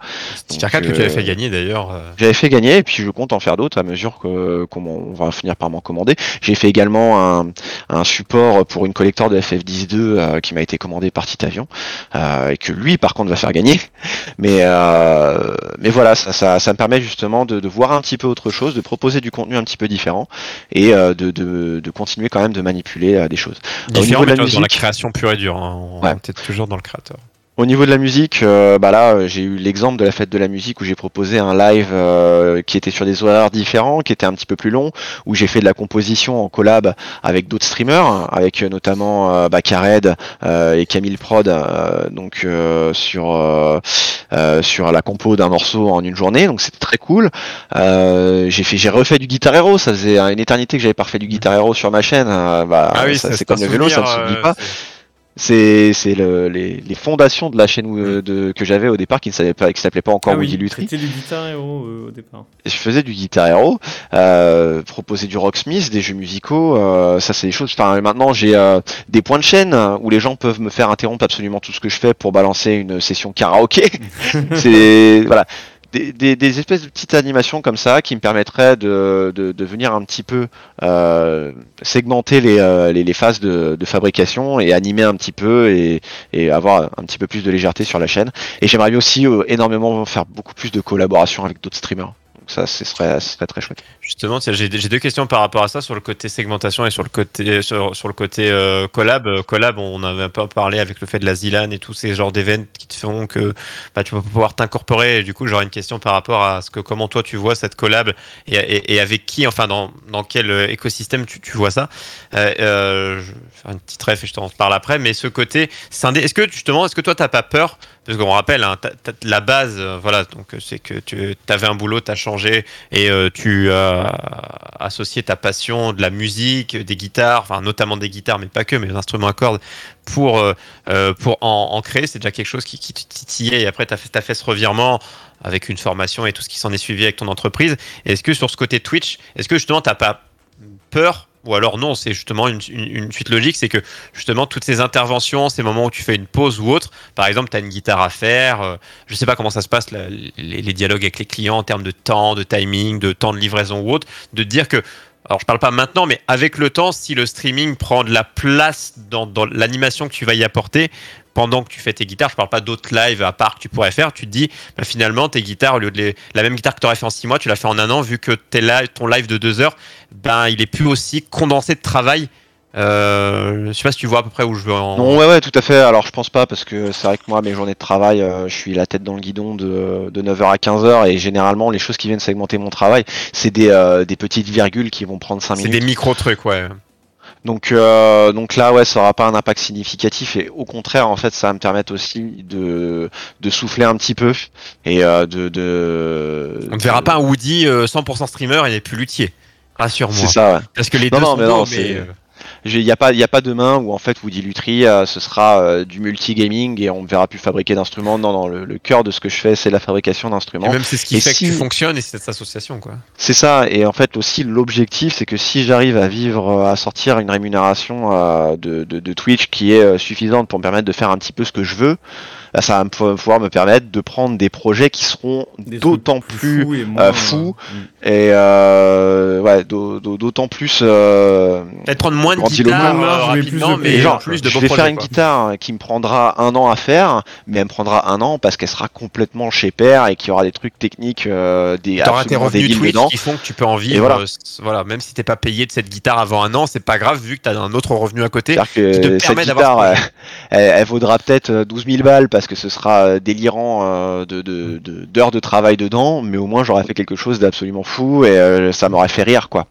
Donc, arcade que tu euh, avais fait gagner d'ailleurs. euh, J'avais fait gagner et puis je compte en faire d'autres à mesure qu'on va finir par m'en commander. J'ai fait également un, un support pour une collector de FF12 euh, qui m'a été commandé par Titavion euh, et que lui par contre va faire gagner. Mais euh, mais voilà, ça, ça, ça me permet justement de, de voir un petit peu autre chose, de proposer du contenu un petit peu différent et euh, de, de, de continuer quand même de manipuler euh, des choses. au Différent, niveau de mais la tu vois, dans la création pure et dure. hein. On Ouais. est toujours dans le créateur. Au niveau de la musique, euh, bah là, euh, j'ai eu l'exemple de la fête de la musique où j'ai proposé un live euh, qui était sur des horaires différents, qui était un petit peu plus long, où j'ai fait de la composition en collab avec d'autres streamers, avec notamment bah, Kared et Camille Prod, donc sur sur la compo d'un morceau en une journée, donc c'était très cool. j'ai fait, j'ai refait du Guitar Hero, ça faisait une éternité que j'avais pas fait du Guitar Hero sur ma chaîne. bah, ah oui, c'est comme le vélo, ça ne s'oublie pas. C'est le, les, les, fondations de la chaîne euh, de, que j'avais au départ qui ne s'appelait pas, qui s'appelait pas encore ah Woody Lutry. C'était du Guitar Hero euh, au départ. je faisais du Guitar Hero, euh, proposais du Rocksmith, des jeux musicaux. Euh, ça c'est des choses. Enfin maintenant j'ai euh, des points de chaîne où les gens peuvent me faire interrompre absolument tout ce que je fais pour balancer une session karaoké. [laughs] c'est voilà des, espèces de petites animations comme ça qui me permettraient de, venir un petit peu euh, segmenter euh, les, les, phases de, fabrication et animer un petit peu et, avoir un petit peu plus de légèreté sur la chaîne. Et j'aimerais aussi euh, énormément faire beaucoup plus de collaboration avec d'autres streamers ça, ce serait, très chouette. Justement, j'ai deux questions par rapport à ça sur le côté segmentation et sur le côté sur, sur le côté euh, collab. Euh, collab, on avait un peu parlé avec le fait de la Zilan et tous ces genres d'événements qui te font que bah, tu vas pouvoir t'incorporer. Du coup, j'aurais une question par rapport à ce que comment toi tu vois cette collab et, et, avec qui, enfin dans, dans quel euh, écosystème tu, tu vois ça? Euh, je vais faire une petite ref et je t'en parle après. Mais ce côté est-ce que justement, est-ce que toi t'as pas peur parce qu'on rappelle, hein, la base, euh, voilà, donc euh, c'est que tu avais un boulot, tu as changé et euh, tu as associé ta passion de la musique, des guitares, enfin notamment des guitares, mais pas que, mais des instruments à cordes, pour, pour en, créer. C'est déjà quelque chose qui, qui te titillait et après tu as, as, fait ce revirement avec une formation et tout ce qui s'en est suivi avec ton entreprise. Est-ce que sur ce côté Twitch, est-ce que justement tu pas peur ou alors non, c'est justement une, suite logique, c'est que justement toutes ces interventions, ces moments où tu fais une pause ou autre, par exemple, tu as une guitare à faire, je euh, je sais pas comment ça se passe, les, dialogues avec les clients en termes de temps, de timing, de temps de livraison ou autre, de dire que, alors je parle pas maintenant, mais avec le temps, si le streaming prend de la place dans, l'animation que tu vas y apporter, pendant que tu fais tes guitares, je parle pas d'autres lives à part que tu pourrais faire, tu te dis, bah, finalement, tes guitares, au lieu de la même guitare que tu aurais fait en six mois, tu l'as fait en un an, vu que es là, ton live de deux heures, ben, il est plus aussi condensé de travail. Euh, je sais pas si tu vois à peu près où je veux en. Non, ouais, ouais, tout à fait. Alors, je pense pas parce que c'est vrai que moi, mes journées de travail, euh, je suis la tête dans le guidon de, de 9h à 15h et généralement, les choses qui viennent segmenter mon travail, c'est des, euh, des petites virgules qui vont prendre 5 minutes. C'est des micro-trucs, ouais. Donc, euh, donc là, ouais, ça aura pas un impact significatif et au contraire, en fait, ça va me permettre aussi de, de souffler un petit peu et euh, de, de. On ne verra pas un Woody 100% euh, streamer, il n'est plus luthier. Rassure-moi. C'est ça, ouais. Parce que les deux sont mais, non, mais il n'y a pas, il a pas demain où en fait Woody Lutry, euh, ce sera euh, du multi-gaming et on ne verra plus fabriquer d'instruments. Non, non, le, cœur de ce que je fais, c'est la fabrication d'instruments. Et même c'est ce qui fait que tu fonctionnes et c'est cette association, quoi. C'est ça. Et en fait aussi l'objectif, c'est que si j'arrive à vivre, euh, à sortir une rémunération de, de, de, Twitch qui est suffisante pour me permettre de faire un petit peu ce que je veux, ça va pouvoir me permettre de prendre des projets qui seront d'autant plus, fous et, euh, ouais, d'autant plus. Peut-être prendre moins de guitare euh, rapidement, mais genre, plus de Je vais faire une guitare qui me prendra un an à faire, mais elle me prendra un an parce qu'elle sera complètement chez père et qu'il y aura des trucs techniques, euh, des T'auras tes revenus Twitch qui font que tu peux en vivre. Voilà. voilà. même si t'es pas payé de cette guitare avant un an, c'est pas grave vu que t'as un autre revenu à côté qui te permet d'avoir. Elle, elle, vaudra peut-être 12 000 balles parce que ce sera euh, délirant euh, de, d'heures de, travail dedans, mais au moins j'aurais fait quelque chose d'absolument fou et euh, ça m'aurait fait rire quoi.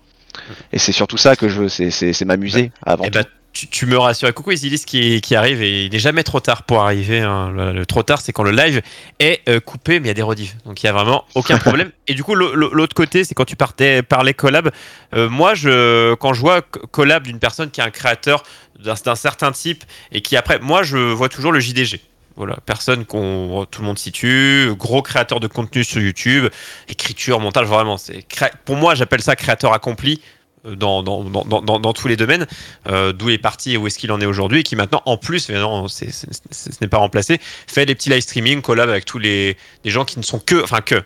Et c'est surtout ça que je veux, c'est, m'amuser avant. Et eh bah, tu, me rassures. Coucou Isilis qui, qui arrive et il n'est jamais trop tard pour arriver. Hein. Le, trop tard, c'est quand le live est coupé, mais il y a des rediffs. Donc il n'y a vraiment aucun [laughs] problème. et du coup, l'autre côté, c'est quand tu partais, parlais collab. moi, je, quand je vois collab d'une personne qui est un créateur d'un certain type et qui après, moi, je vois toujours le JDG. Voilà, personne qu'on tout le monde situe, gros créateur de contenu sur YouTube, écriture, montage, vraiment. C'est pour moi, j'appelle ça créateur accompli euh, dans, dans, dans, dans, tous les domaines, euh, d'où est parti et où est-ce qu'il en est aujourd'hui, et qui maintenant, en plus, mais non, ce n'est pas remplacé, fait des petits live streaming, collab avec tous les, les gens qui ne sont que, enfin que,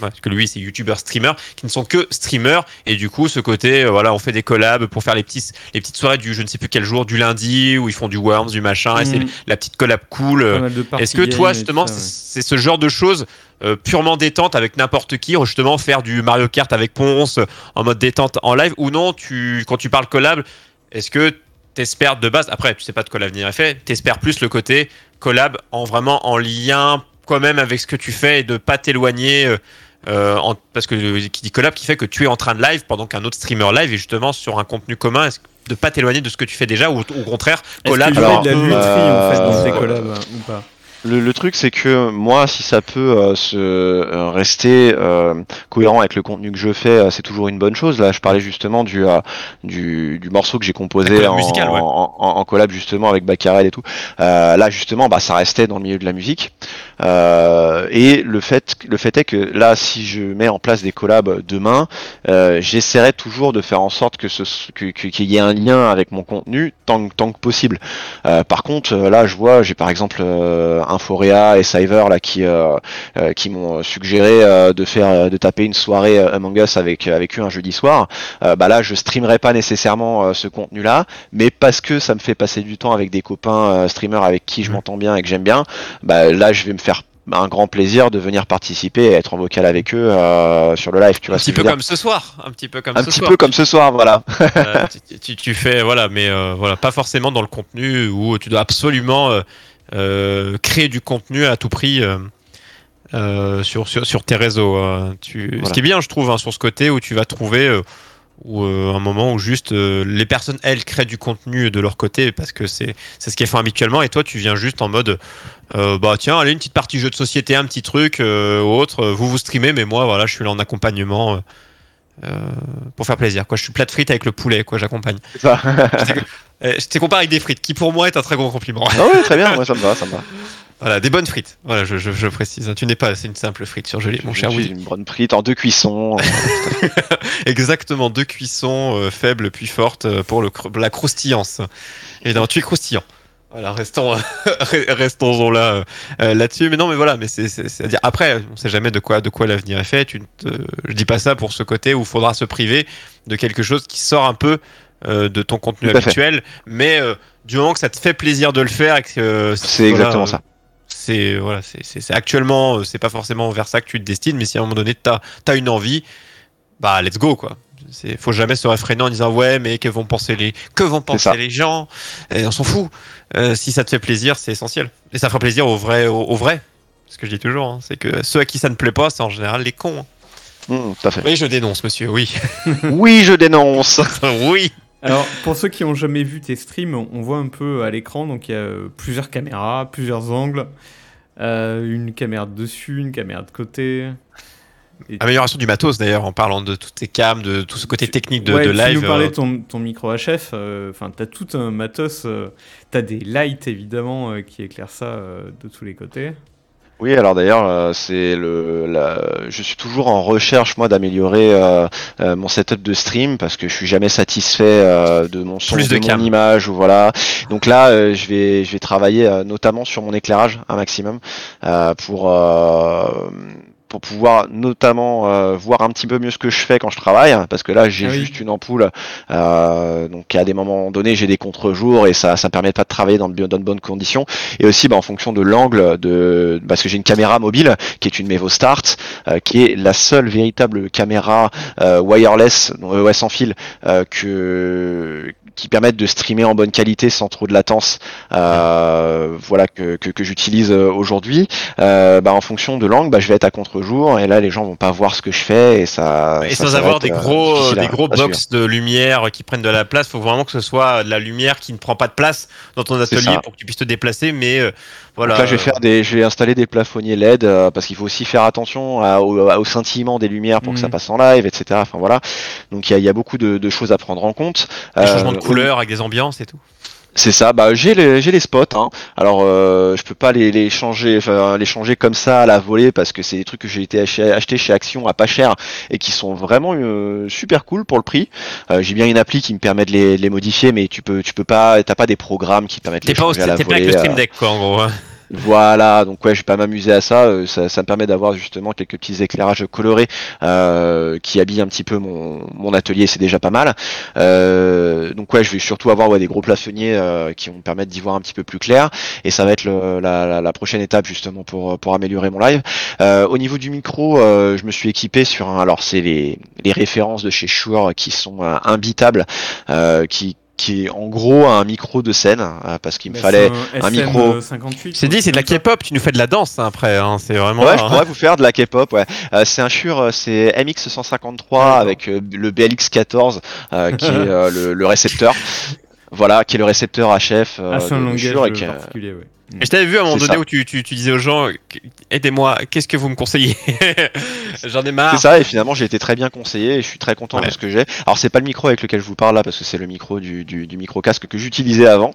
parce que lui c'est youtubeur streamer qui ne sont que streamers et du coup ce côté euh, voilà on fait des collabs pour faire les petits les petites soirées du je ne sais plus quel jour du lundi où ils font du worms du machin et c'est mm. la petite collab cool est-ce que toi justement c'est ce genre de choses euh, purement détente avec n'importe qui justement faire du Mario Kart avec Ponce en mode détente en live ou non tu quand tu parles collab est-ce que t'espères de base, après tu sais pas de quoi l'avenir est fait, t'espères plus le côté collab en vraiment en lien quand même avec ce que tu fais et de pas t'éloigner. Euh, euh, en, parce que qui dit collab qui fait que tu es en train de live pendant qu'un autre streamer live est justement sur un contenu commun. Est-ce que de pas t'éloigner de ce que tu fais déjà ou au contraire collab Alors, de la euh, en fait dans ces euh, collabs hein, ou pas? Le, le truc, c'est que moi, si ça peut euh, se euh, rester euh, cohérent avec le contenu que je fais, euh, c'est toujours une bonne chose. Là, je parlais justement du euh, du, du morceau que j'ai composé collab en, musicale, ouais. en, en- en collab justement avec Baccarel et tout. Euh, là, justement, bah, ça restait dans le milieu de la musique. Euh, et le fait, le fait est que là, si je mets en place des collabs demain, euh, j'essaierai toujours de faire en sorte que ce qu'il y ait un lien avec mon contenu tant que tant que possible. Euh, par contre, là, je vois, j'ai par exemple euh, Inforea et Cyver là qui euh, euh, qui m'ont suggéré euh, de faire de taper une soirée Among Us avec avec eux un jeudi soir. Euh, bah là, je streamerai pas nécessairement euh, ce contenu-là, mais parce que ça me fait passer du temps avec des copains euh, streamers avec qui je m'entends bien et que j'aime bien, bah là, je vais me faire un grand plaisir de venir participer et être en vocal avec eux euh, sur le live. Tu vois un petit peu comme ce soir, un petit peu comme un ce petit soir. peu comme ce soir, voilà. Euh, tu, tu- tu fais voilà, mais euh, voilà, pas forcément dans le contenu où tu dois absolument créer du contenu à tout prix. euh, euh, sur, sur, sur tes réseaux. euh. tu, Ce qui est bien, je trouve, hein, sur ce côté où tu vas trouver euh, euh, un moment où juste euh, les personnes, elles, créent du contenu de leur côté parce que c'est ce qu'elles font habituellement et toi, tu viens juste en mode euh, bah tiens, allez, une petite partie jeu de société, un petit truc, euh, autre, euh, vous vous streamez, mais moi, voilà, je suis là en accompagnement. Euh, euh, pour faire plaisir quoi je suis plate frite avec le poulet quoi j'accompagne euh, je t'ai comparé avec des frites, qui pour moi est un très gros compliment. Ah ouais, très bien, moi ça me va, ça me va. Voilà, des bonnes frites. Voilà, je, je, je précise. Tu n'es pas, c'est une simple frite surgelée, mon cher Woody. Une bonne frite en deux cuissons. [laughs] Exactement, deux cuissons euh, faibles puis fortes euh, pour le, la croustillance. Et non, tu es croustillant. Voilà, restons, [laughs] restons là euh, là-dessus. Mais non, mais voilà, mais c'est, à dire après, on sait jamais de quoi, de quoi l'avenir est fait. Tu, ne je dis pas ça pour ce côté où il faudra se priver de quelque chose qui sort un peu euh, de ton contenu fait. habituel, mais euh, du moment que ça te fait plaisir de le faire, et que C'est voilà, exactement ça. c'est voilà, c'est c'est- c'est actuellement, c'est pas forcément vers ça que tu te destines, mais si à un moment donné t'as as une envie, bah let's go quoi. C'est faut jamais se réfréner en disant ouais mais que vont penser les que vont penser les gens? Et on s'en fout. Euh, si ça te fait plaisir, c'est essentiel et ça fera plaisir au vrai au, au vrai. Ce que je dis toujours, hein, c'est que ceux à qui ça ne plaît pas, c'est en général les cons. hein. Mmh, tout à fait. Oui, je dénonce, monsieur. Oui, [laughs] Oui, je dénonce. [laughs] oui. Alors, pour ceux qui ont jamais vu tes streams, on on voit un peu à l'écran, donc il y a euh, plusieurs caméras, plusieurs angles, euh, une caméra de dessus, une caméra de côté. Et- Amélioration du matos d'ailleurs en parlant de toutes ces cams, de tout ce côté technique de, ouais, de tu live. nous parlais euh, de ton, ton micro HF, euh, enfin, t'as tout un matos, euh, t'as des lights évidemment euh, qui éclairent ça euh, de tous les côtés. Oui, alors d'ailleurs, euh, c'est le, la, je suis toujours en recherche moi d'améliorer euh, euh, mon setup de stream parce que je suis jamais satisfait euh, de mon son, Plus de, de cam. mon image ou voilà. Donc là, euh, je vais, je vais travailler euh, notamment sur mon éclairage un maximum euh, pour euh, pour pouvoir notamment euh, voir un petit peu mieux ce que je fais quand je travaille parce que là j'ai Ah oui. juste une ampoule euh, donc à des moments donnés j'ai des contre-jours et ça ça me permet pas de travailler dans de, dans de bonnes conditions et aussi bah, en fonction de l'angle de parce que j'ai une caméra mobile qui est une Mevo Start euh, qui est la seule véritable caméra euh, wireless euh, ouais, sans fil euh, que qui permettent de streamer en bonne qualité sans trop de latence euh, voilà que, que, que j'utilise euh, aujourd'hui euh, bah, en fonction de l'angle bah, je vais être à contre-jour et là les gens vont pas voir ce que je fais et ça Et ça- sans ça avoir des gros, des gros box de lumière qui prennent de la place. faut vraiment que ce soit de la lumière qui ne prend pas de place dans ton atelier pour que tu puisses te déplacer. Mais euh, voilà. Donc là, je vais faire des, je vais installer des plafonniers LED euh, parce qu'il faut aussi faire attention à- au, au scintillement des lumières pour que ça Mhm. passe en live, etc. Enfin voilà. Donc il y a, il y a beaucoup de, de choses à prendre en compte. des Euh, changements de couleurs avec des ambiances et tout. C'est ça. Bah j'ai les, j'ai les spots. Hein. Alors euh, je peux pas les, les changer, enfin les changer comme ça à la volée parce que c'est des trucs que j'ai été acheter chez Action à pas cher et qui sont vraiment euh, super cool pour le prix. Euh, j'ai bien une appli qui me permet de les, de les modifier, mais tu peux, tu peux pas, t'as pas des programmes qui te permettent de les pas, changer à la t'es pas avec le euh, Stream Deck, quoi, en gros. Voilà, donc ouais, je vais pas m'amuser à ça. euh, ça. ça me permet d'avoir justement quelques petits éclairages colorés euh, qui habillent un petit peu mon, atelier, c'est déjà pas mal. Euh, donc ouais, je vais surtout avoir ouais, des gros plafonniers qui vont me permettre d'y voir un petit peu plus clair. Et ça va être la, prochaine étape justement pour, améliorer mon live. Au niveau du micro, je me suis équipé sur un. Alors c'est les, références de chez Shure qui sont imbitables, qui qui est en gros un micro de scène, euh, parce qu'il me fallait un micro. 58, C'est dit, c'est de la K-pop, tu nous fais de la danse hein, après, hein, c'est vraiment. Ouais, je hein. pourrais vous faire de la K-pop, ouais. Euh, c'est un Shure, euh, c'est MX153 avec euh, le BLX14 euh, [laughs] qui est euh, le, le récepteur. Voilà, qui est le récepteur HF euh, Ah, c'est un de langage Shure et qui, euh, particulier, ouais. Et je t'avais vu à un moment donné ça. où tu, tu, tu disais aux gens, aidez-moi, qu'est-ce que vous me conseillez [laughs] J'en ai marre. C'est ça, et finalement j'ai été très bien conseillé et je suis très content Ouais. de ce que j'ai. Alors c'est pas le micro avec lequel je vous parle là parce que c'est le micro du, du, du micro casque que j'utilisais avant,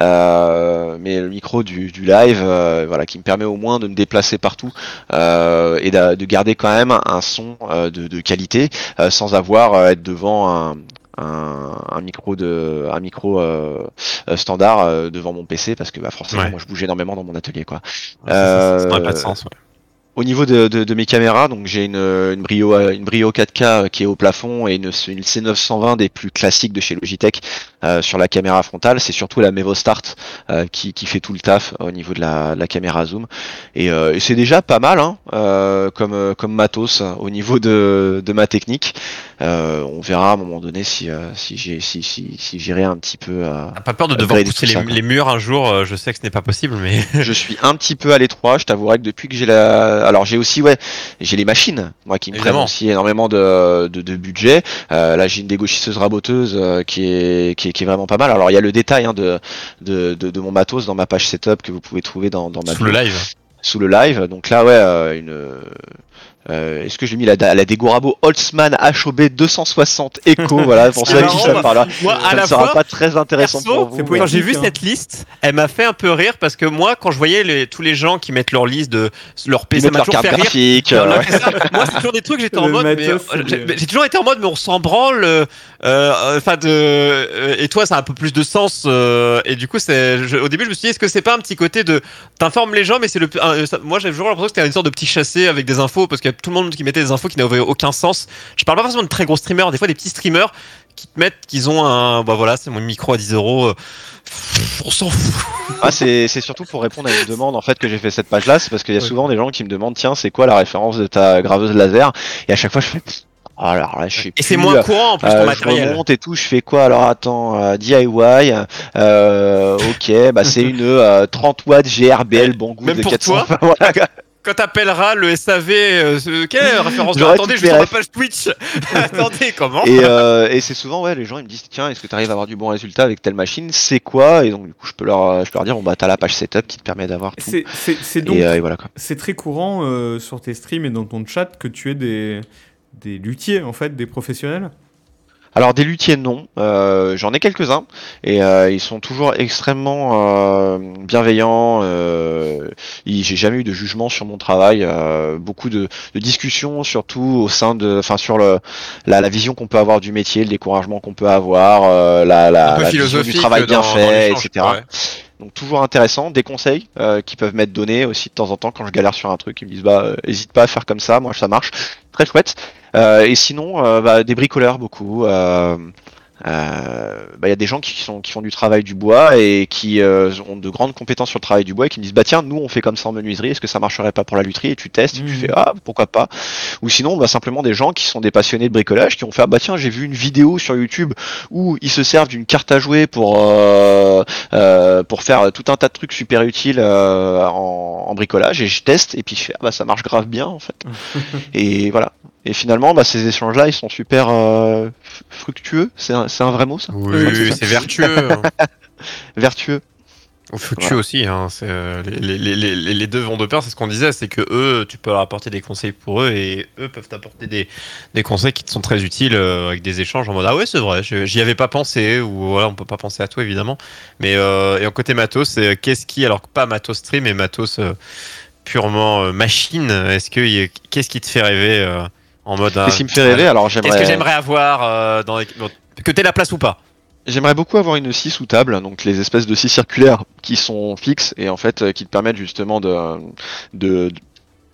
euh, mais le micro du, du live, euh, voilà, qui me permet au moins de me déplacer partout euh, et d'a- de garder quand même un son euh, de, de qualité euh, sans avoir à être devant un, un, un micro de un micro euh, euh, standard euh, devant mon PC parce que bah, forcément Ouais. moi je bouge énormément dans mon atelier quoi. Ouais, ça, ça, ça n'aurait pas de Euh, sens. ouais. Au niveau de, de, de mes caméras, donc j'ai une, une Brio euh, une Brio 4K qui est au plafond et une, une C920 des plus classiques de chez Logitech euh, sur la caméra frontale. C'est surtout la Mevo Start euh, qui, qui fait tout le taf au niveau de la, la caméra zoom et, euh, et c'est déjà pas mal hein, euh, comme euh, comme matos euh, au niveau de, de ma technique. Euh, on verra à un moment donné si euh, si j'ai si si, si j'irai un petit peu. euh, T'as pas peur de devoir pousser les, ça, quoi. les murs un jour euh, Je sais que ce n'est pas possible, mais [laughs] je suis un petit peu à l'étroit. Je t'avouerai que depuis que j'ai la, alors j'ai aussi ouais, j'ai les machines, moi qui me prennent aussi énormément de, de, de budget. Là j'ai une dégauchisseuse raboteuse qui est, qui est qui est vraiment pas mal. Alors il y a le détail hein, de, de, de de mon matos dans ma page setup que vous pouvez trouver dans dans ma sous le live. sous le live. Donc là ouais euh, une euh, Est-ce que j'ai mis la, la Degorabo Holtzmann HOB 260 Echo [laughs] Voilà, pour ceux qui ça parle. Moi, Ça à ne la sera fois, pas très intéressant perso, pour vous. quand j'ai vu hein. cette liste, elle m'a fait un peu rire parce que moi, quand je voyais les- tous les gens qui mettent leur liste de leur PC, ça mettent m'a leur toujours carte fait graphique. Euh, ça. Moi, c'est toujours des trucs, j'étais en [laughs] mode, euh, j'ai toujours été en mode, mais on s'en branle. euh, euh, Enfin, de. euh, Et toi, ça a un peu plus de sens. euh, Et du coup, c'est. je- Au début, je me suis dit, est-ce que c'est pas un petit côté de. T'informes les gens, mais c'est le. Moi, j'avais toujours l'impression que c'était une sorte de petit chassé avec des infos, parce qu'il tout le monde qui mettait des infos qui n'avaient aucun sens. Je parle pas forcément de très gros streamers, des fois des petits streamers qui te mettent qu'ils ont un. Bah voilà, c'est mon micro à 10 euros. euh, On s'en fout. Ah, c'est surtout pour répondre à une demande en fait que j'ai fait cette page là, c'est parce qu'il y a Ouais. souvent des gens qui me demandent tiens c'est quoi la référence de ta graveuse laser? Et à chaque fois je fais Pff, oh, alors là je sais Et c'est moins courant en plus euh, ton je matériel. remonte et tout, je fais quoi? Alors attends euh, DIY euh, ok bah c'est [laughs] une euh, 30 watts GRBL Banggood Même de pour 400 toi voilà. [laughs] Quand t'appelleras le SAV, euh, ce- quelle est la référence de... Attendez, je suis sur ma refs. page Twitch. [laughs] Attendez, comment et, euh, et c'est souvent ouais les gens ils me disent tiens est-ce que tu arrives à avoir du bon résultat avec telle machine? C'est quoi? Et donc du coup je peux leur je peux leur dire bon bah t'as la page setup qui te permet d'avoir tout C'est- C'est c'est donc et, euh, et voilà quoi c'est très courant euh, sur tes streams et dans ton chat que tu aies des des luthiers en fait, des professionnels? Alors des luthiers non, Euh, j'en ai quelques-uns et euh, ils sont toujours extrêmement euh, bienveillants. Euh, J'ai jamais eu de jugement sur mon travail, euh, beaucoup de, de discussions surtout au sein de, enfin sur le la, la vision qu'on peut avoir du métier, le découragement qu'on peut avoir, euh, la, la, vision du travail bien dans- fait, etc. ouais. Donc toujours intéressant, des conseils euh, qui peuvent m'être donnés aussi de temps en temps quand je galère sur un truc, ils me disent bah euh, hésite pas à faire comme ça, moi ça marche, très chouette. Euh, et sinon bah, des bricoleurs beaucoup. Euh, euh, bah, il y a des gens qui sont qui font du travail du bois et qui euh, ont de grandes compétences sur le travail du bois et qui me disent bah tiens nous on fait comme ça en menuiserie est-ce que ça marcherait pas pour la lutherie? Et tu testes et tu Mhm. fais ah pourquoi pas? Ou sinon bah simplement des gens qui sont des passionnés de bricolage qui ont fait ah bah tiens j'ai vu une vidéo sur YouTube où ils se servent d'une carte à jouer pour euh, euh, pour faire tout un tas de trucs super utiles euh, en, en bricolage et je teste et puis je fais ah bah ça marche grave bien en fait. [laughs] Et voilà. Et finalement bah, ces échanges là ils sont super euh, fructueux c'est un, vrai mot ça Oui, Ouais, c'est vertueux. [laughs] vertueux Ou Fructueux Voilà. aussi. Hein. c'est, euh, les, les, les, les- les deux vont de pair, c'est ce qu'on disait, c'est que eux, tu peux leur apporter des conseils pour eux et eux peuvent t'apporter des, des conseils qui te sont très utiles euh, avec des échanges en mode ah ouais c'est vrai, j'y avais pas pensé ou voilà on peut pas penser à toi évidemment. Mais euh, et en côté matos, c'est qu'est-ce qui alors pas matos stream mais matos euh, purement machine. Est-ce que qu'est-ce qui te fait rêver euh, en mode qu'est-ce qui me fait rêver alors Qu'est-ce que j'aimerais j'aimerais avoir euh, dans les... que t'aies la place ou pas? J'aimerais beaucoup avoir une scie sous table, donc les espèces de scies circulaires qui sont fixes et en fait euh, qui te permettent justement de de,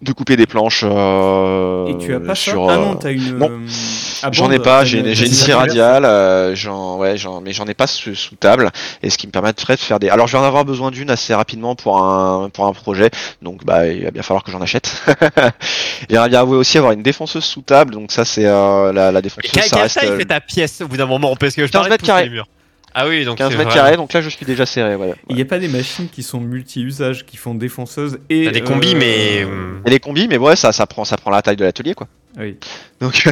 de couper des planches. euh, Et tu as pas ça sur. Ah euh, non, t'as une. non. euh, J'en ai pas, t'as j'ai une, une scie radiale, euh, j'en, ouais, j'en, mais j'en ai pas sous, sous table, et ce qui me permettrait de faire des. Alors je vais en avoir besoin d'une assez rapidement pour un pour un projet, donc bah il va bien falloir que j'en achète. [laughs] J'aimerais bien aussi avoir une défonceuse sous table, donc ça c'est euh, la, la défonceuse, Quelle ça reste. euh, fait ta pièce au bout d'un moment Parce que je 15 parlais de mètres carrés. les murs. Ah oui, donc 15 c'est mètres carrés, donc là je suis déjà serré. Voilà. Il n'y a pas des machines qui sont multi-usages, qui font défonceuse et. T'as des combis, euh, mais. Il y a les combis, mais ouais, ça, ça, prend, ça prend la taille de l'atelier, quoi. Oui. Donc,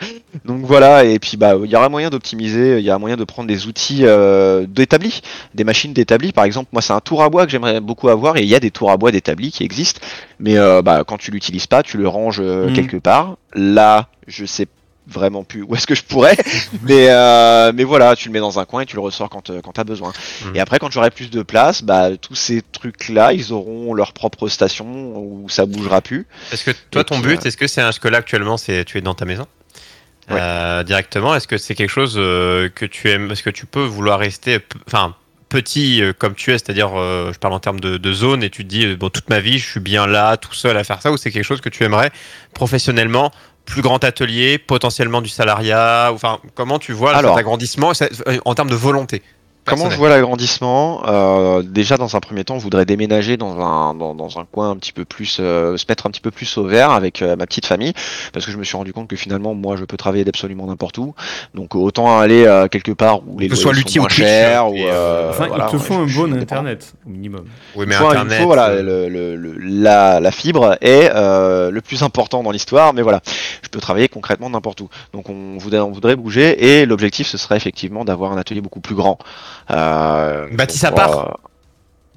[laughs] donc voilà, et puis bah il y aura moyen d'optimiser, il y a moyen de prendre des outils euh, d'établis, des machines d'établis. Par exemple, moi c'est un tour à bois que j'aimerais beaucoup avoir, et il y a des tours à bois d'établis qui existent, mais euh, bah, quand tu l'utilises pas, tu le ranges euh, Mhm. quelque part. Là, je sais vraiment plus où est-ce que je pourrais, [laughs] mais euh, mais voilà, tu le mets dans un coin et tu le ressors quand euh, quand t'as besoin. Mhm. Et après, quand j'aurai plus de place, bah tous ces trucs là, ils auront leur propre station où ça bougera plus. Est-ce que toi, Et ton but, est-ce que c'est un. Que là, actuellement, c'est tu es dans ta maison? Ouais. euh, directement. Est-ce que c'est quelque chose euh, que tu aimes Est-ce que tu peux vouloir rester. Enfin. Petit euh, comme tu es, c'est-à-dire, euh, je parle en termes de, de zone, et tu te dis, euh, bon, toute ma vie, je suis bien là, tout seul à faire ça, ou c'est quelque chose que tu aimerais professionnellement, plus grand atelier, potentiellement du salariat, enfin, comment tu vois Alors. cet agrandissement ça- euh, en termes de volonté? Comment je vois l'agrandissement euh, Déjà, dans un premier temps, je voudrais déménager dans un, dans, dans un coin un petit peu plus, euh, se mettre un petit peu plus au vert avec euh, ma petite famille, parce que je me suis rendu compte que finalement, moi, je peux travailler d'absolument n'importe où. Donc, autant aller euh, quelque part où les Que ce loyers soit sont l'outil moins chers, ou, Enfin, voilà, il te faut un je bon internet, au minimum. Oui, mais il Internet. faut, voilà, euh, le, le- le- la, la fibre est euh, le plus important dans l'histoire, mais voilà, je peux travailler concrètement n'importe où. Donc on voudrait, on voudrait bouger, et l'objectif ce serait effectivement d'avoir un atelier beaucoup plus grand. Euh, donc, à part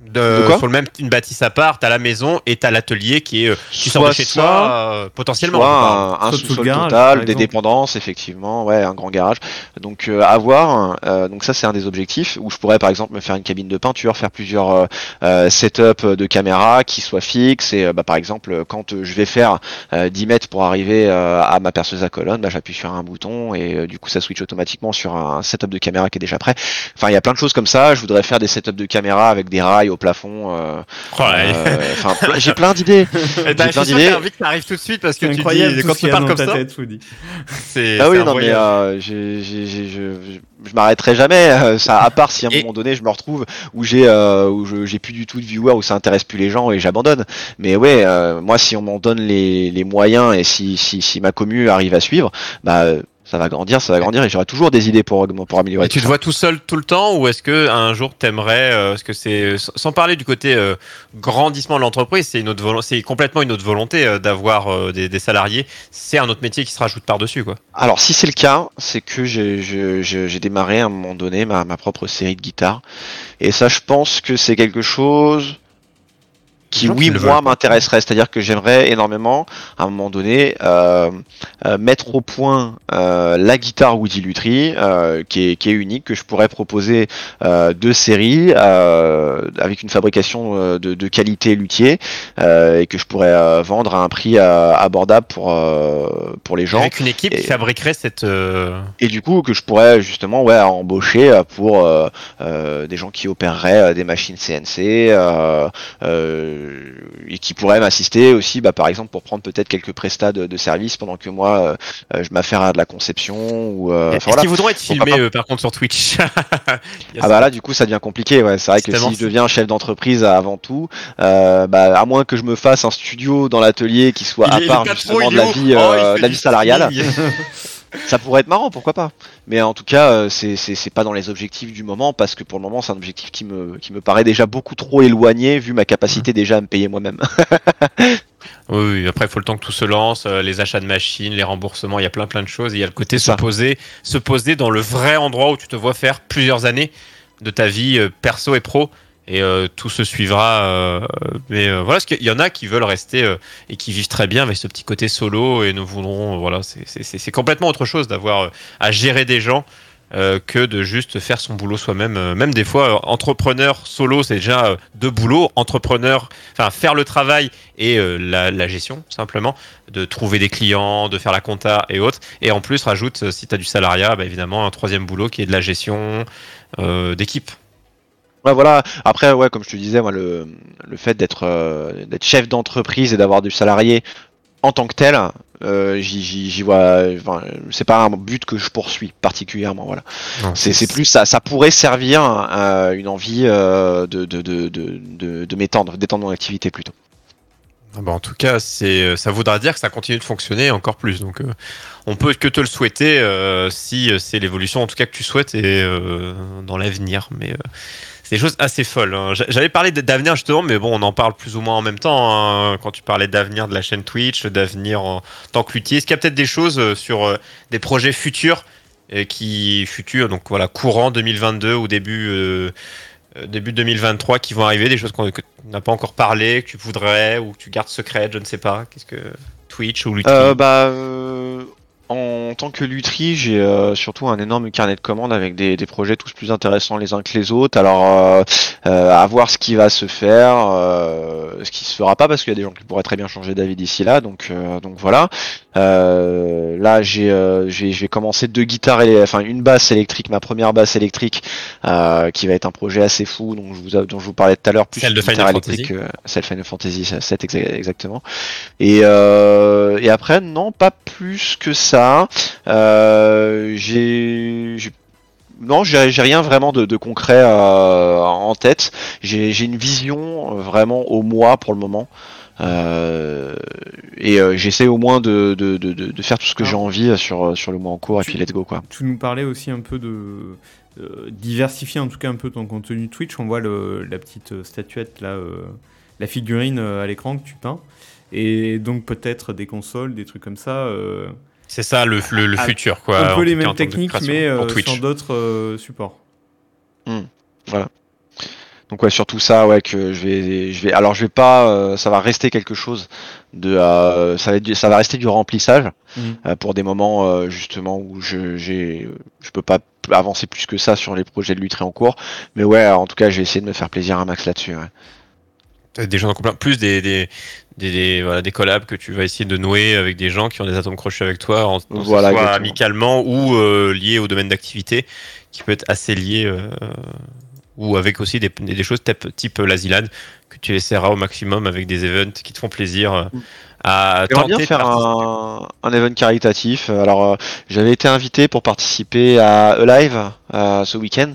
de, De sur le même une bâtisse à part, t'as la maison et t'as l'atelier qui est euh, tu sors de chez ça, toi euh, potentiellement. Soit un, un sous-sol total, des dépendances, effectivement, ouais, un grand garage. Donc euh, avoir, euh, donc ça c'est un des objectifs où je pourrais par exemple me faire une cabine de peinture, faire plusieurs euh, euh, setups de caméras qui soient fixes et bah, par exemple quand je vais faire euh, 10 mètres pour arriver euh, à ma perceuse à colonne, bah, j'appuie sur un bouton et euh, du coup ça switch automatiquement sur un setup de caméra qui est déjà prêt. Enfin il y a plein de choses comme ça. Je voudrais faire des setups de caméra avec des rails au plafond. euh, Oh euh, [laughs] j'ai plein d'idées. j'ai plein t'as envie que ça arrive tout de suite parce que tu dis quand tu parles comme ça, tête, Woody. c'est Ah oui, non, mais euh, je, je, je m'arrêterai jamais. euh, Ça, à part si à un Et- moment donné je me retrouve où j'ai euh, où je- j'ai plus du tout de viewers, où ça intéresse plus les gens et j'abandonne. Mais ouais, euh, moi si on m'en donne les, les moyens et si, si, si ma commu arrive à suivre, bah ça va grandir, ça va grandir et j'aurai toujours des idées pour, pour améliorer Et tu te vois tout seul tout le temps ou est-ce que un jour t'aimerais euh, est-ce que c'est sans parler du côté euh, grandissement de l'entreprise c'est une autre c'est complètement une autre volonté euh, d'avoir euh, des, des salariés. C'est un autre métier qui se rajoute par dessus quoi. Alors si c'est le cas, c'est que j'ai démarré à un moment donné ma, ma propre série de guitares. Et ça, je pense que c'est quelque chose qui, oui, moi, m'intéresserait. C'est-à-dire que j'aimerais énormément, à un moment donné, euh, euh, mettre au point euh, la guitare Woody Lutry, euh, qui, est, qui est unique, que je pourrais proposer euh, deux séries euh, avec une fabrication euh, de, de qualité luthier euh, et que je pourrais euh, vendre à un prix euh, abordable pour, euh, pour les gens. avec une équipe qui fabriquerait cette euh, Et du coup, que je pourrais justement ouais, embaucher euh, pour euh, euh, des gens qui opéreraient des machines CNC euh, euh, et qui pourraient m'assister aussi, bah, par exemple, pour prendre peut-être quelques prestats de, de service pendant que moi, euh, euh, je m'affaire à de la conception. Ou, euh, est-ce voilà. qu'ils voudront être filmés pas euh, par contre sur Twitch [laughs] Ah bah là du coup ça devient compliqué ouais c'est vrai que si je deviens chef d'entreprise avant tout euh, bah à moins que je me fasse un studio dans l'atelier qui soit Il à part justement de la vie Oh, euh, de la vie salariale. [laughs] Ça pourrait être marrant, pourquoi pas. Mais en tout cas, euh, c'est c'est c'est pas dans les objectifs du moment parce que pour le moment, c'est un objectif qui me qui me paraît déjà beaucoup trop éloigné vu ma capacité déjà à me payer moi-même. [laughs] Oui, oui, après, il faut le temps que tout se lance, euh, les achats de machines, les remboursements, il y a plein plein de choses. Il y a le côté se poser, se poser dans le vrai endroit où tu te vois faire plusieurs années de ta vie euh, perso et pro. Et euh, tout se suivra. euh, mais euh, voilà, parce qu'il y en a qui veulent rester et qui vivent très bien avec ce petit côté solo et nous voudrons. voilà, c'est- complètement autre chose d'avoir à gérer des gens que de juste faire son boulot soi-même. Même des fois, entrepreneur solo, c'est déjà deux boulots. Entrepreneur, enfin faire le travail et la, gestion simplement, de trouver des clients, de faire la compta et autres. Et en plus, rajoute, si tu as du salariat, bah, évidemment, un troisième boulot qui est de la gestion d'équipe. Ouais, voilà. Après, ouais, comme je te disais, moi, le, le fait d'être euh, d'être chef d'entreprise et d'avoir du salarié en tant que tel, euh, j'y- vois. Enfin, c'est pas un but que je poursuis particulièrement. Voilà. C'est plus ça. Ça pourrait servir à une envie euh, de de de de de, m'étendre, d'étendre mon activité plutôt. Ah bah en tout cas, c'est, ça voudra dire que ça continue de fonctionner encore plus. Donc, euh, on peut que te le souhaiter euh, si c'est l'évolution, en tout cas que tu souhaites, et euh, dans l'avenir. Mais euh, c'est des choses assez folles. hein. J'a- J'avais parlé d'avenir justement, mais bon, on en parle plus ou moins en même temps. hein, quand tu parlais d'avenir de la chaîne Twitch, d'avenir en tant que luthier, est-ce qu'il y a peut-être des choses euh, sur euh, des projets futurs euh, qui futurs, donc voilà, courant 2022 ou début euh, euh, début 2023 qui vont arriver, des choses qu'on n'as pas encore parlé, que tu voudrais ou que tu gardes secrètes, je ne sais pas. Qu'est-ce que Twitch ou Lutri Euh, bah, en tant que lutterie, j'ai euh, surtout un énorme carnet de commandes avec des, des projets tous plus intéressants les uns que les autres. Alors, euh, euh, à voir ce qui va se faire, euh, ce qui se fera pas, parce qu'il y a des gens qui pourraient très bien changer d'avis d'ici là. Donc, euh, donc voilà. Euh, là, j'ai, euh, j'ai, j'ai commencé deux guitares, et, enfin une basse électrique, ma première basse électrique, euh, qui va être un projet assez fou, dont je vous, dont je vous parlais tout à l'heure, plus Celle de Final euh, celle Final Fantasy 7 exa- exactement. Et, euh, et après, non, pas plus que ça. Euh, j'ai, non, j'ai rien vraiment de, de concret euh, en tête. J'ai une vision euh, vraiment au mois pour le moment. Euh, et euh, j'essaie au moins de, de, de, faire tout ce que Ah. j'ai envie sur, sur le mois en cours et puis let's go quoi. Tu nous parlais aussi un peu de diversifier en tout cas un peu ton contenu Twitch. On voit le, la petite statuette là, la figurine à l'écran que tu peins. Et donc peut-être des consoles, des trucs comme ça. C'est ça le, le, le Ah, futur, quoi. un peu les mêmes techniques, mais euh, sur d'autres euh, supports. Donc ouais, surtout ça, ouais, que je vais, je vais, alors je vais pas, euh, ça va rester quelque chose de, euh, ça va, être du- ça va rester du remplissage euh, pour des moments euh, justement où je, j'ai, je peux pas avancer plus que ça sur les projets de lutterie en cours, mais ouais, en tout cas, j'ai essayé de me faire plaisir un max là-dessus. Ouais. Des gens en complément, plus des, des, des, des- voilà, des collabs que tu vas essayer de nouer avec des gens qui ont des atomes crochus avec toi, en, Voilà, soit amicalement ou euh, liés au domaine d'activité, qui peut être assez lié, euh, ou avec aussi des, choses type, type que tu essaieras au maximum avec des events qui te font plaisir euh, à J'aimerais bien faire un, un event caritatif. Alors, euh, j'avais été invité pour participer à Alive euh, ce week-end.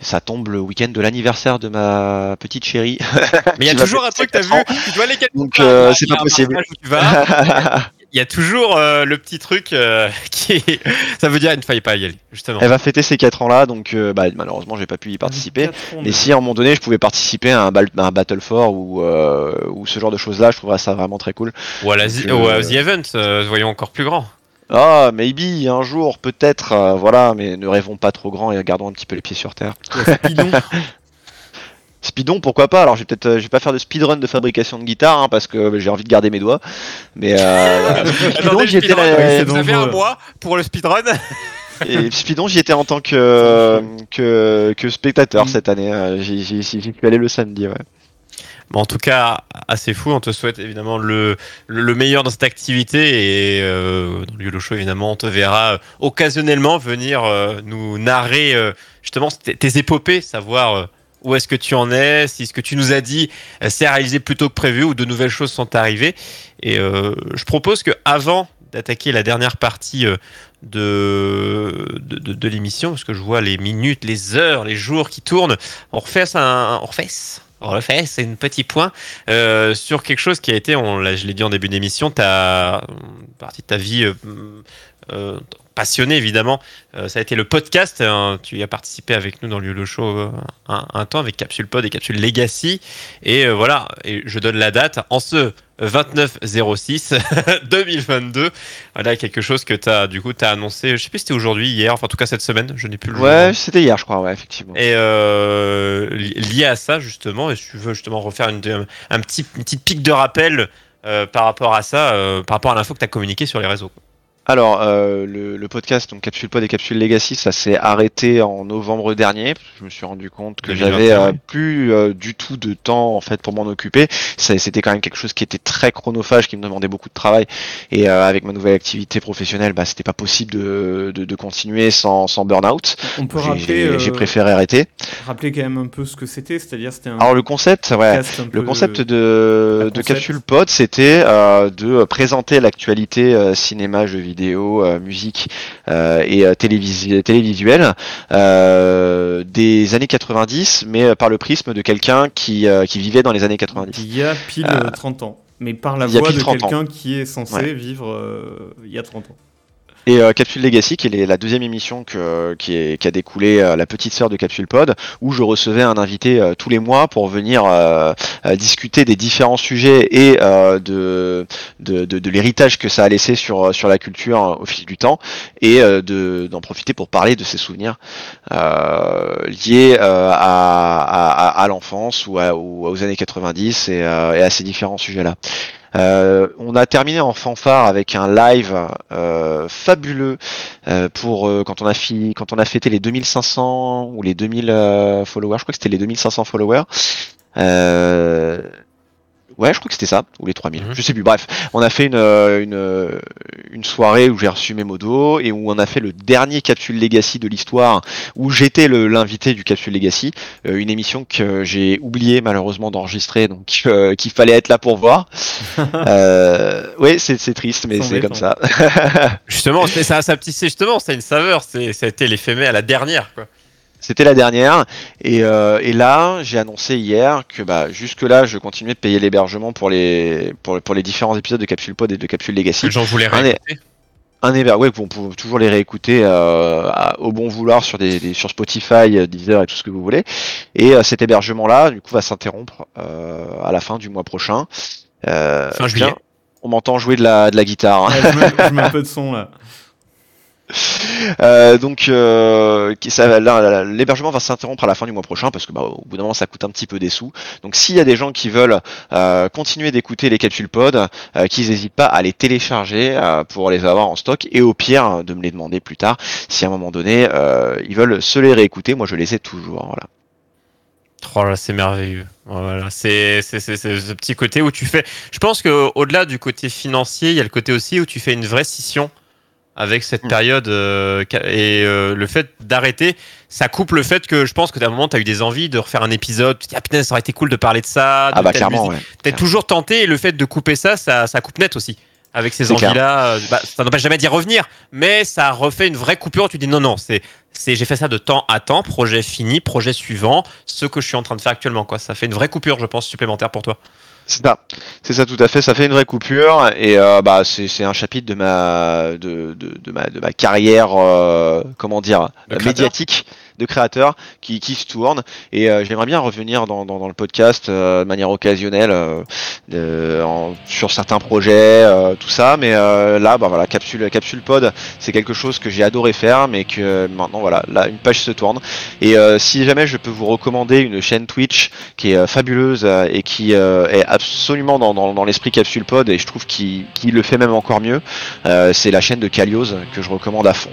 Ça tombe le week-end de l'anniversaire de ma petite chérie. [laughs] Mais il y a toujours un truc, t'as vu, tu dois aller quelque Donc, part, euh, c'est pas possible. [laughs] il y a toujours euh, le petit truc euh, [laughs] qui ça veut dire il ne fallait pas y aller justement Elle va fêter ses 4 ans là, donc euh, bah, malheureusement j'ai pas pu y participer. Quatre ans, Mais si à un moment donné je pouvais participer à un, Battle for ou, euh, ou ce genre de choses là, je trouverais ça vraiment très cool. ou à la Donc, ou à The Event euh, voyons encore plus grand Ah, maybe un jour, peut-être, euh, voilà, mais ne rêvons pas trop grand et gardons un petit peu les pieds sur terre. Ouais, Speedon. [laughs] Speedon, pourquoi pas? Alors je vais peut-être, euh, je vais pas faire de speedrun de fabrication de guitare hein, parce que euh, j'ai envie de garder mes doigts. Mais euh, [laughs] Speedon, j'y étais, la- c'est vous avez un mois pour le speedrun? Et Speedon, j'y étais en tant que [laughs] euh, que, que spectateur Mm. cette année. euh, J'y j'y- j'y suis allé le samedi. Ouais. En tout cas, assez fou. On te souhaite évidemment le, le, le meilleur dans cette activité et euh, dans le YOLO Show, évidemment, on te verra euh, occasionnellement venir euh, nous narrer justement tes, épopées, savoir où est-ce que tu en es, si ce que tu nous as dit s'est réalisé plus tôt que prévu ou de nouvelles choses sont arrivées. Et je propose que avant d'attaquer la dernière partie de, de, de, l'émission, parce que je vois les minutes, les heures, les jours qui tournent, on refait un, on refait on le fait, c'est un petit point. Euh, sur quelque chose qui a été, on, je l'ai dit en début d'émission, ta partie de ta vie euh, euh, passionnée évidemment. Euh, ça a été le podcast. hein. tu y as participé avec nous dans le Show euh, un, un temps avec Capsule Pod et Capsule Legacy. Et voilà, et je donne la date en ce 29 06 2022. Voilà quelque chose que tu as du coup as annoncé. Je sais plus si c'était aujourd'hui, hier, enfin en tout cas cette semaine. Je n'ai plus le. Ouais, c'était hier, je crois, ouais, effectivement. Et li- lié à ça, justement, et si tu veux justement refaire une, un petit, une petite pique de rappel par rapport à ça, par rapport à l'info que tu as communiqué sur les réseaux. Alors, euh, le, le podcast, donc Capsule Pod et Capsule Legacy, ça s'est arrêté en novembre dernier. Je me suis rendu compte que 2021, j'avais euh, plus euh, du tout de temps en fait pour m'en occuper. C'était quand même quelque chose qui était très chronophage, qui me demandait beaucoup de travail. Et avec ma nouvelle activité professionnelle, bah, c'était pas possible de, de, de continuer sans, sans burn-out. On peut rappeler, J'ai préféré arrêter. rappeler quand même un peu ce que c'était, c'est-à-dire c'était un Alors le concept, ouais. Le concept de, de concept. Capsule Pod, c'était de présenter l'actualité cinéma, jeux vidéo, euh, musique euh, et euh, télévisi- télévisuel euh, des années 90, mais par le prisme de quelqu'un qui, qui vivait dans les années 90. il y a pile Euh, euh, 30 ans. Mais par la voix de 30 ans. quelqu'un qui est censé Ouais. vivre il y a 30 ans. Et euh, Capsule Legacy, qui est la deuxième émission qui, a découlé euh, la petite sœur de Capsule Pod, où je recevais un invité euh, tous les mois pour venir discuter des différents sujets et de, de, l'héritage que ça a laissé sur, sur la culture euh, au fil du temps, et de, d'en profiter pour parler de ses souvenirs liés à, à, l'enfance ou, aux années 90 et, euh, et à ces différents sujets-là. Euh, on a terminé en fanfare avec un live euh, fabuleux euh, pour quand on a quand on a fêté les 2500 ou les 2000 euh, followers. Je crois que c'était les 2500 followers. Ouais, je crois que c'était ça, ou les 3000, Mhm. je sais plus. Bref, on a fait une, euh, une, euh, une soirée où j'ai reçu mes modos et où on a fait le dernier Capsule Legacy de l'histoire, où j'étais l'invité du Capsule Legacy, euh, une émission que j'ai oublié malheureusement d'enregistrer, donc euh, qu'il fallait être là pour voir. [laughs] euh, ouais, c'est c'est triste, mais c'est comme ça. [laughs] Justement, c'est- ça, ça tissé justement, c'était une saveur. C'est, ça a été l'éphémère à la dernière, quoi. C'était la dernière. Et, euh, et là, j'ai annoncé hier que bah, jusque-là, je continuais de payer l'hébergement pour les, pour, pour les différents épisodes de Capsule Pod et de Capsule Legacy. Les gens voulaient Un est- réécouter. Un hébergement, ouais, on peut toujours les réécouter euh, à- au bon vouloir sur, des, des- sur Spotify, euh, Deezer et tout ce que vous voulez. Et euh, cet hébergement-là, du coup, va s'interrompre euh, à la fin du mois prochain. Euh, Fin juillet. tiens, on m'entend jouer de la, de la guitare. hein. Ouais, je, mets, je mets un peu de son là. [laughs] Euh, donc euh, l'hébergement va s'interrompre à la fin du mois prochain parce que bah, au bout d'un moment ça coûte un petit peu des sous. Donc s'il y a des gens qui veulent euh, continuer d'écouter les capsules pod, qu'ils n'hésitent pas à les télécharger pour les avoir en stock et au pire de me les demander plus tard si à un moment donné ils veulent se les réécouter. Moi je les ai toujours. Voilà. Oh là, c'est merveilleux. Voilà, c'est c'est c'est c'est ce petit côté où tu fais. Je pense que au-delà du côté financier, il y a le côté aussi où tu fais une vraie scission avec cette Mm. période euh, et euh, le fait d'arrêter, ça coupe le fait que je pense que d'un moment tu as eu des envies de refaire un épisode. Tu te dis ah putain ça aurait été cool de parler de ça. de Ah bah clairement ouais. T'es toujours tenté et le fait de couper ça, ça, ça coupe net aussi. Avec ces envies-là, euh, bah, ça n'empêche jamais d'y revenir, mais ça refait une vraie coupure. Tu dis non, non, c'est, c'est, j'ai fait ça de temps à temps, projet fini, projet suivant, ce que je suis en train de faire actuellement, quoi. Ça fait une vraie coupure, je pense, supplémentaire pour toi. C'est ça, c'est ça tout à fait. Ça fait une vraie coupure et euh, bah c'est c'est un chapitre de ma de, de, de ma de ma carrière euh, comment dire médiatique de créateur qui, qui se tourne et euh, j'aimerais bien revenir dans, dans, dans le podcast euh, de manière occasionnelle euh, sur certains projets euh, tout ça mais euh, là bah voilà capsule capsule pod c'est quelque chose que j'ai adoré faire mais que maintenant voilà là une page se tourne et si jamais je peux vous recommander une chaîne Twitch qui est fabuleuse et qui est absolument dans, dans, l'esprit Capsule Pod et je trouve qu'il qu'il le fait même encore mieux. C'est la chaîne de Kalios que je recommande à fond.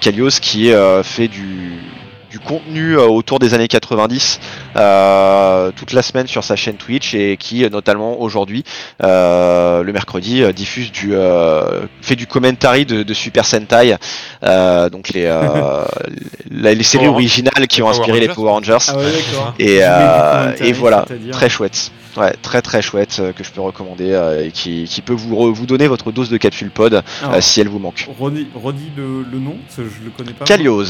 Kalios qui fait du, du contenu euh, autour des années 90 euh, toute la semaine sur sa chaîne Twitch et qui euh, notamment aujourd'hui euh, le mercredi diffuse du euh, fait du commentary de, de Super Sentai. Euh, donc les, euh, [laughs] les, les séries Power- originales qui ont Power inspiré les Rangers. Power Rangers. Ah ouais, et, euh, voilà, très chouette. Ouais, très très chouette euh, que je peux recommander euh, et qui, qui peut vous, re- vous donner votre dose de capsule pod Alors, euh, si elle vous manque. redis, redis le, le nom, je le connais pas. Kalios.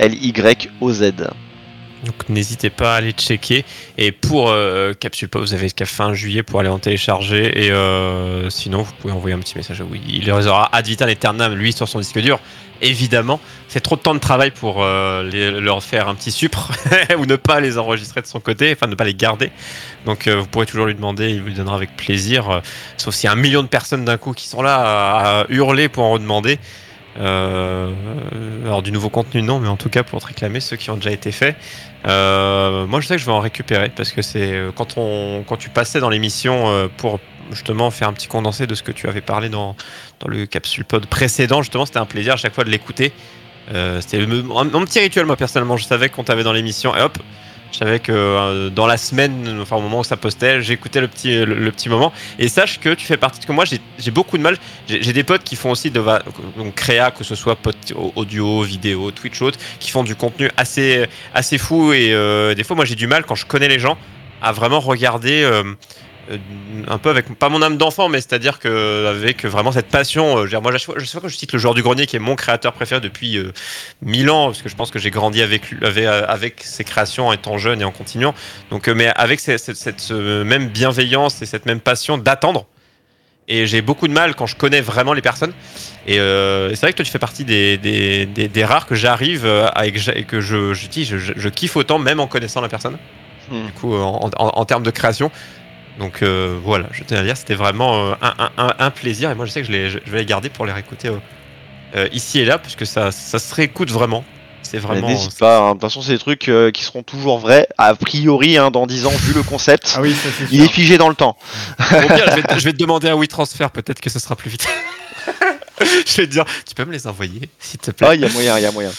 K-A-L-Y-O-Z. Donc n'hésitez pas à aller checker. Et pour euh, Capsule Pop, vous avez jusqu'à fin juillet pour aller en télécharger. Et euh, sinon, vous pouvez envoyer un petit message à. Il les aura ad vitam aeternam, lui, sur son disque dur. Évidemment, c'est trop de temps de travail pour euh, les- leur faire un petit supre [laughs] ou ne pas les enregistrer de son côté, enfin ne pas les garder. Donc euh, vous pourrez toujours lui demander, il vous donnera avec plaisir. euh, sauf s'il y a un million de personnes d'un coup qui sont là à, à hurler pour en redemander. Alors du nouveau contenu non, mais en tout cas pour te réclamer ceux qui ont déjà été faits. Moi je sais que je vais en récupérer parce que c'est quand on quand tu passais dans l'émission pour justement faire un petit condensé de ce que tu avais parlé dans, dans le capsule pod précédent justement c'était un plaisir à chaque fois de l'écouter. Euh, c'était mon, petit rituel moi personnellement je savais qu'on t'avait dans l'émission et hop je savais que euh, dans la semaine, enfin au moment où ça postait, j'écoutais le petit, le, petit moment. Et sache que tu fais partie de que moi, j'ai beaucoup de mal. J'ai des potes qui font aussi de va- donc créa, que ce soit audio, vidéo, Twitch, autre, qui font du contenu assez, assez fou. Et euh, des fois, moi, j'ai du mal quand je connais les gens à vraiment regarder. Un peu avec pas mon âme d'enfant, mais c'est-à-dire que avec vraiment cette passion. euh, dire, moi, je sais pas que je cite le joueur du grenier qui est mon créateur préféré depuis euh, mille ans, parce que je pense que j'ai grandi avec avec, euh, avec ses créations en étant jeune et en continuant. Donc, euh, mais avec cette, cette- cette, euh, même bienveillance et cette même passion d'attendre. Et j'ai beaucoup de mal quand je connais vraiment les personnes. Et euh, c'est vrai que toi, tu fais partie des, des, des, des rares que j'arrive euh, et que je, je, dis, je, je- je kiffe autant, même en connaissant la personne. Hmm. Du coup, euh, en, en- en termes de création. Donc euh, voilà, je tenais à dire, c'était vraiment euh, un, un- un- un plaisir. Et moi, je sais que je, les- je vais les garder pour les réécouter euh, ici et là, puisque ça, ça se réécoute vraiment. C'est vraiment. N'hésite pas, hein. de toute façon c'est des trucs euh, qui seront toujours vrais, a priori hein, dans 10 ans vu le concept. Ah oui, ça Il est figé dans le temps. Au pire, je vais, [laughs] te- je vais te demander un WeTransfer, peut-être que ce sera plus vite. [laughs] je vais te dire, tu peux me les envoyer, s'il te plaît. Ah, il y a moyen, il y a moyen.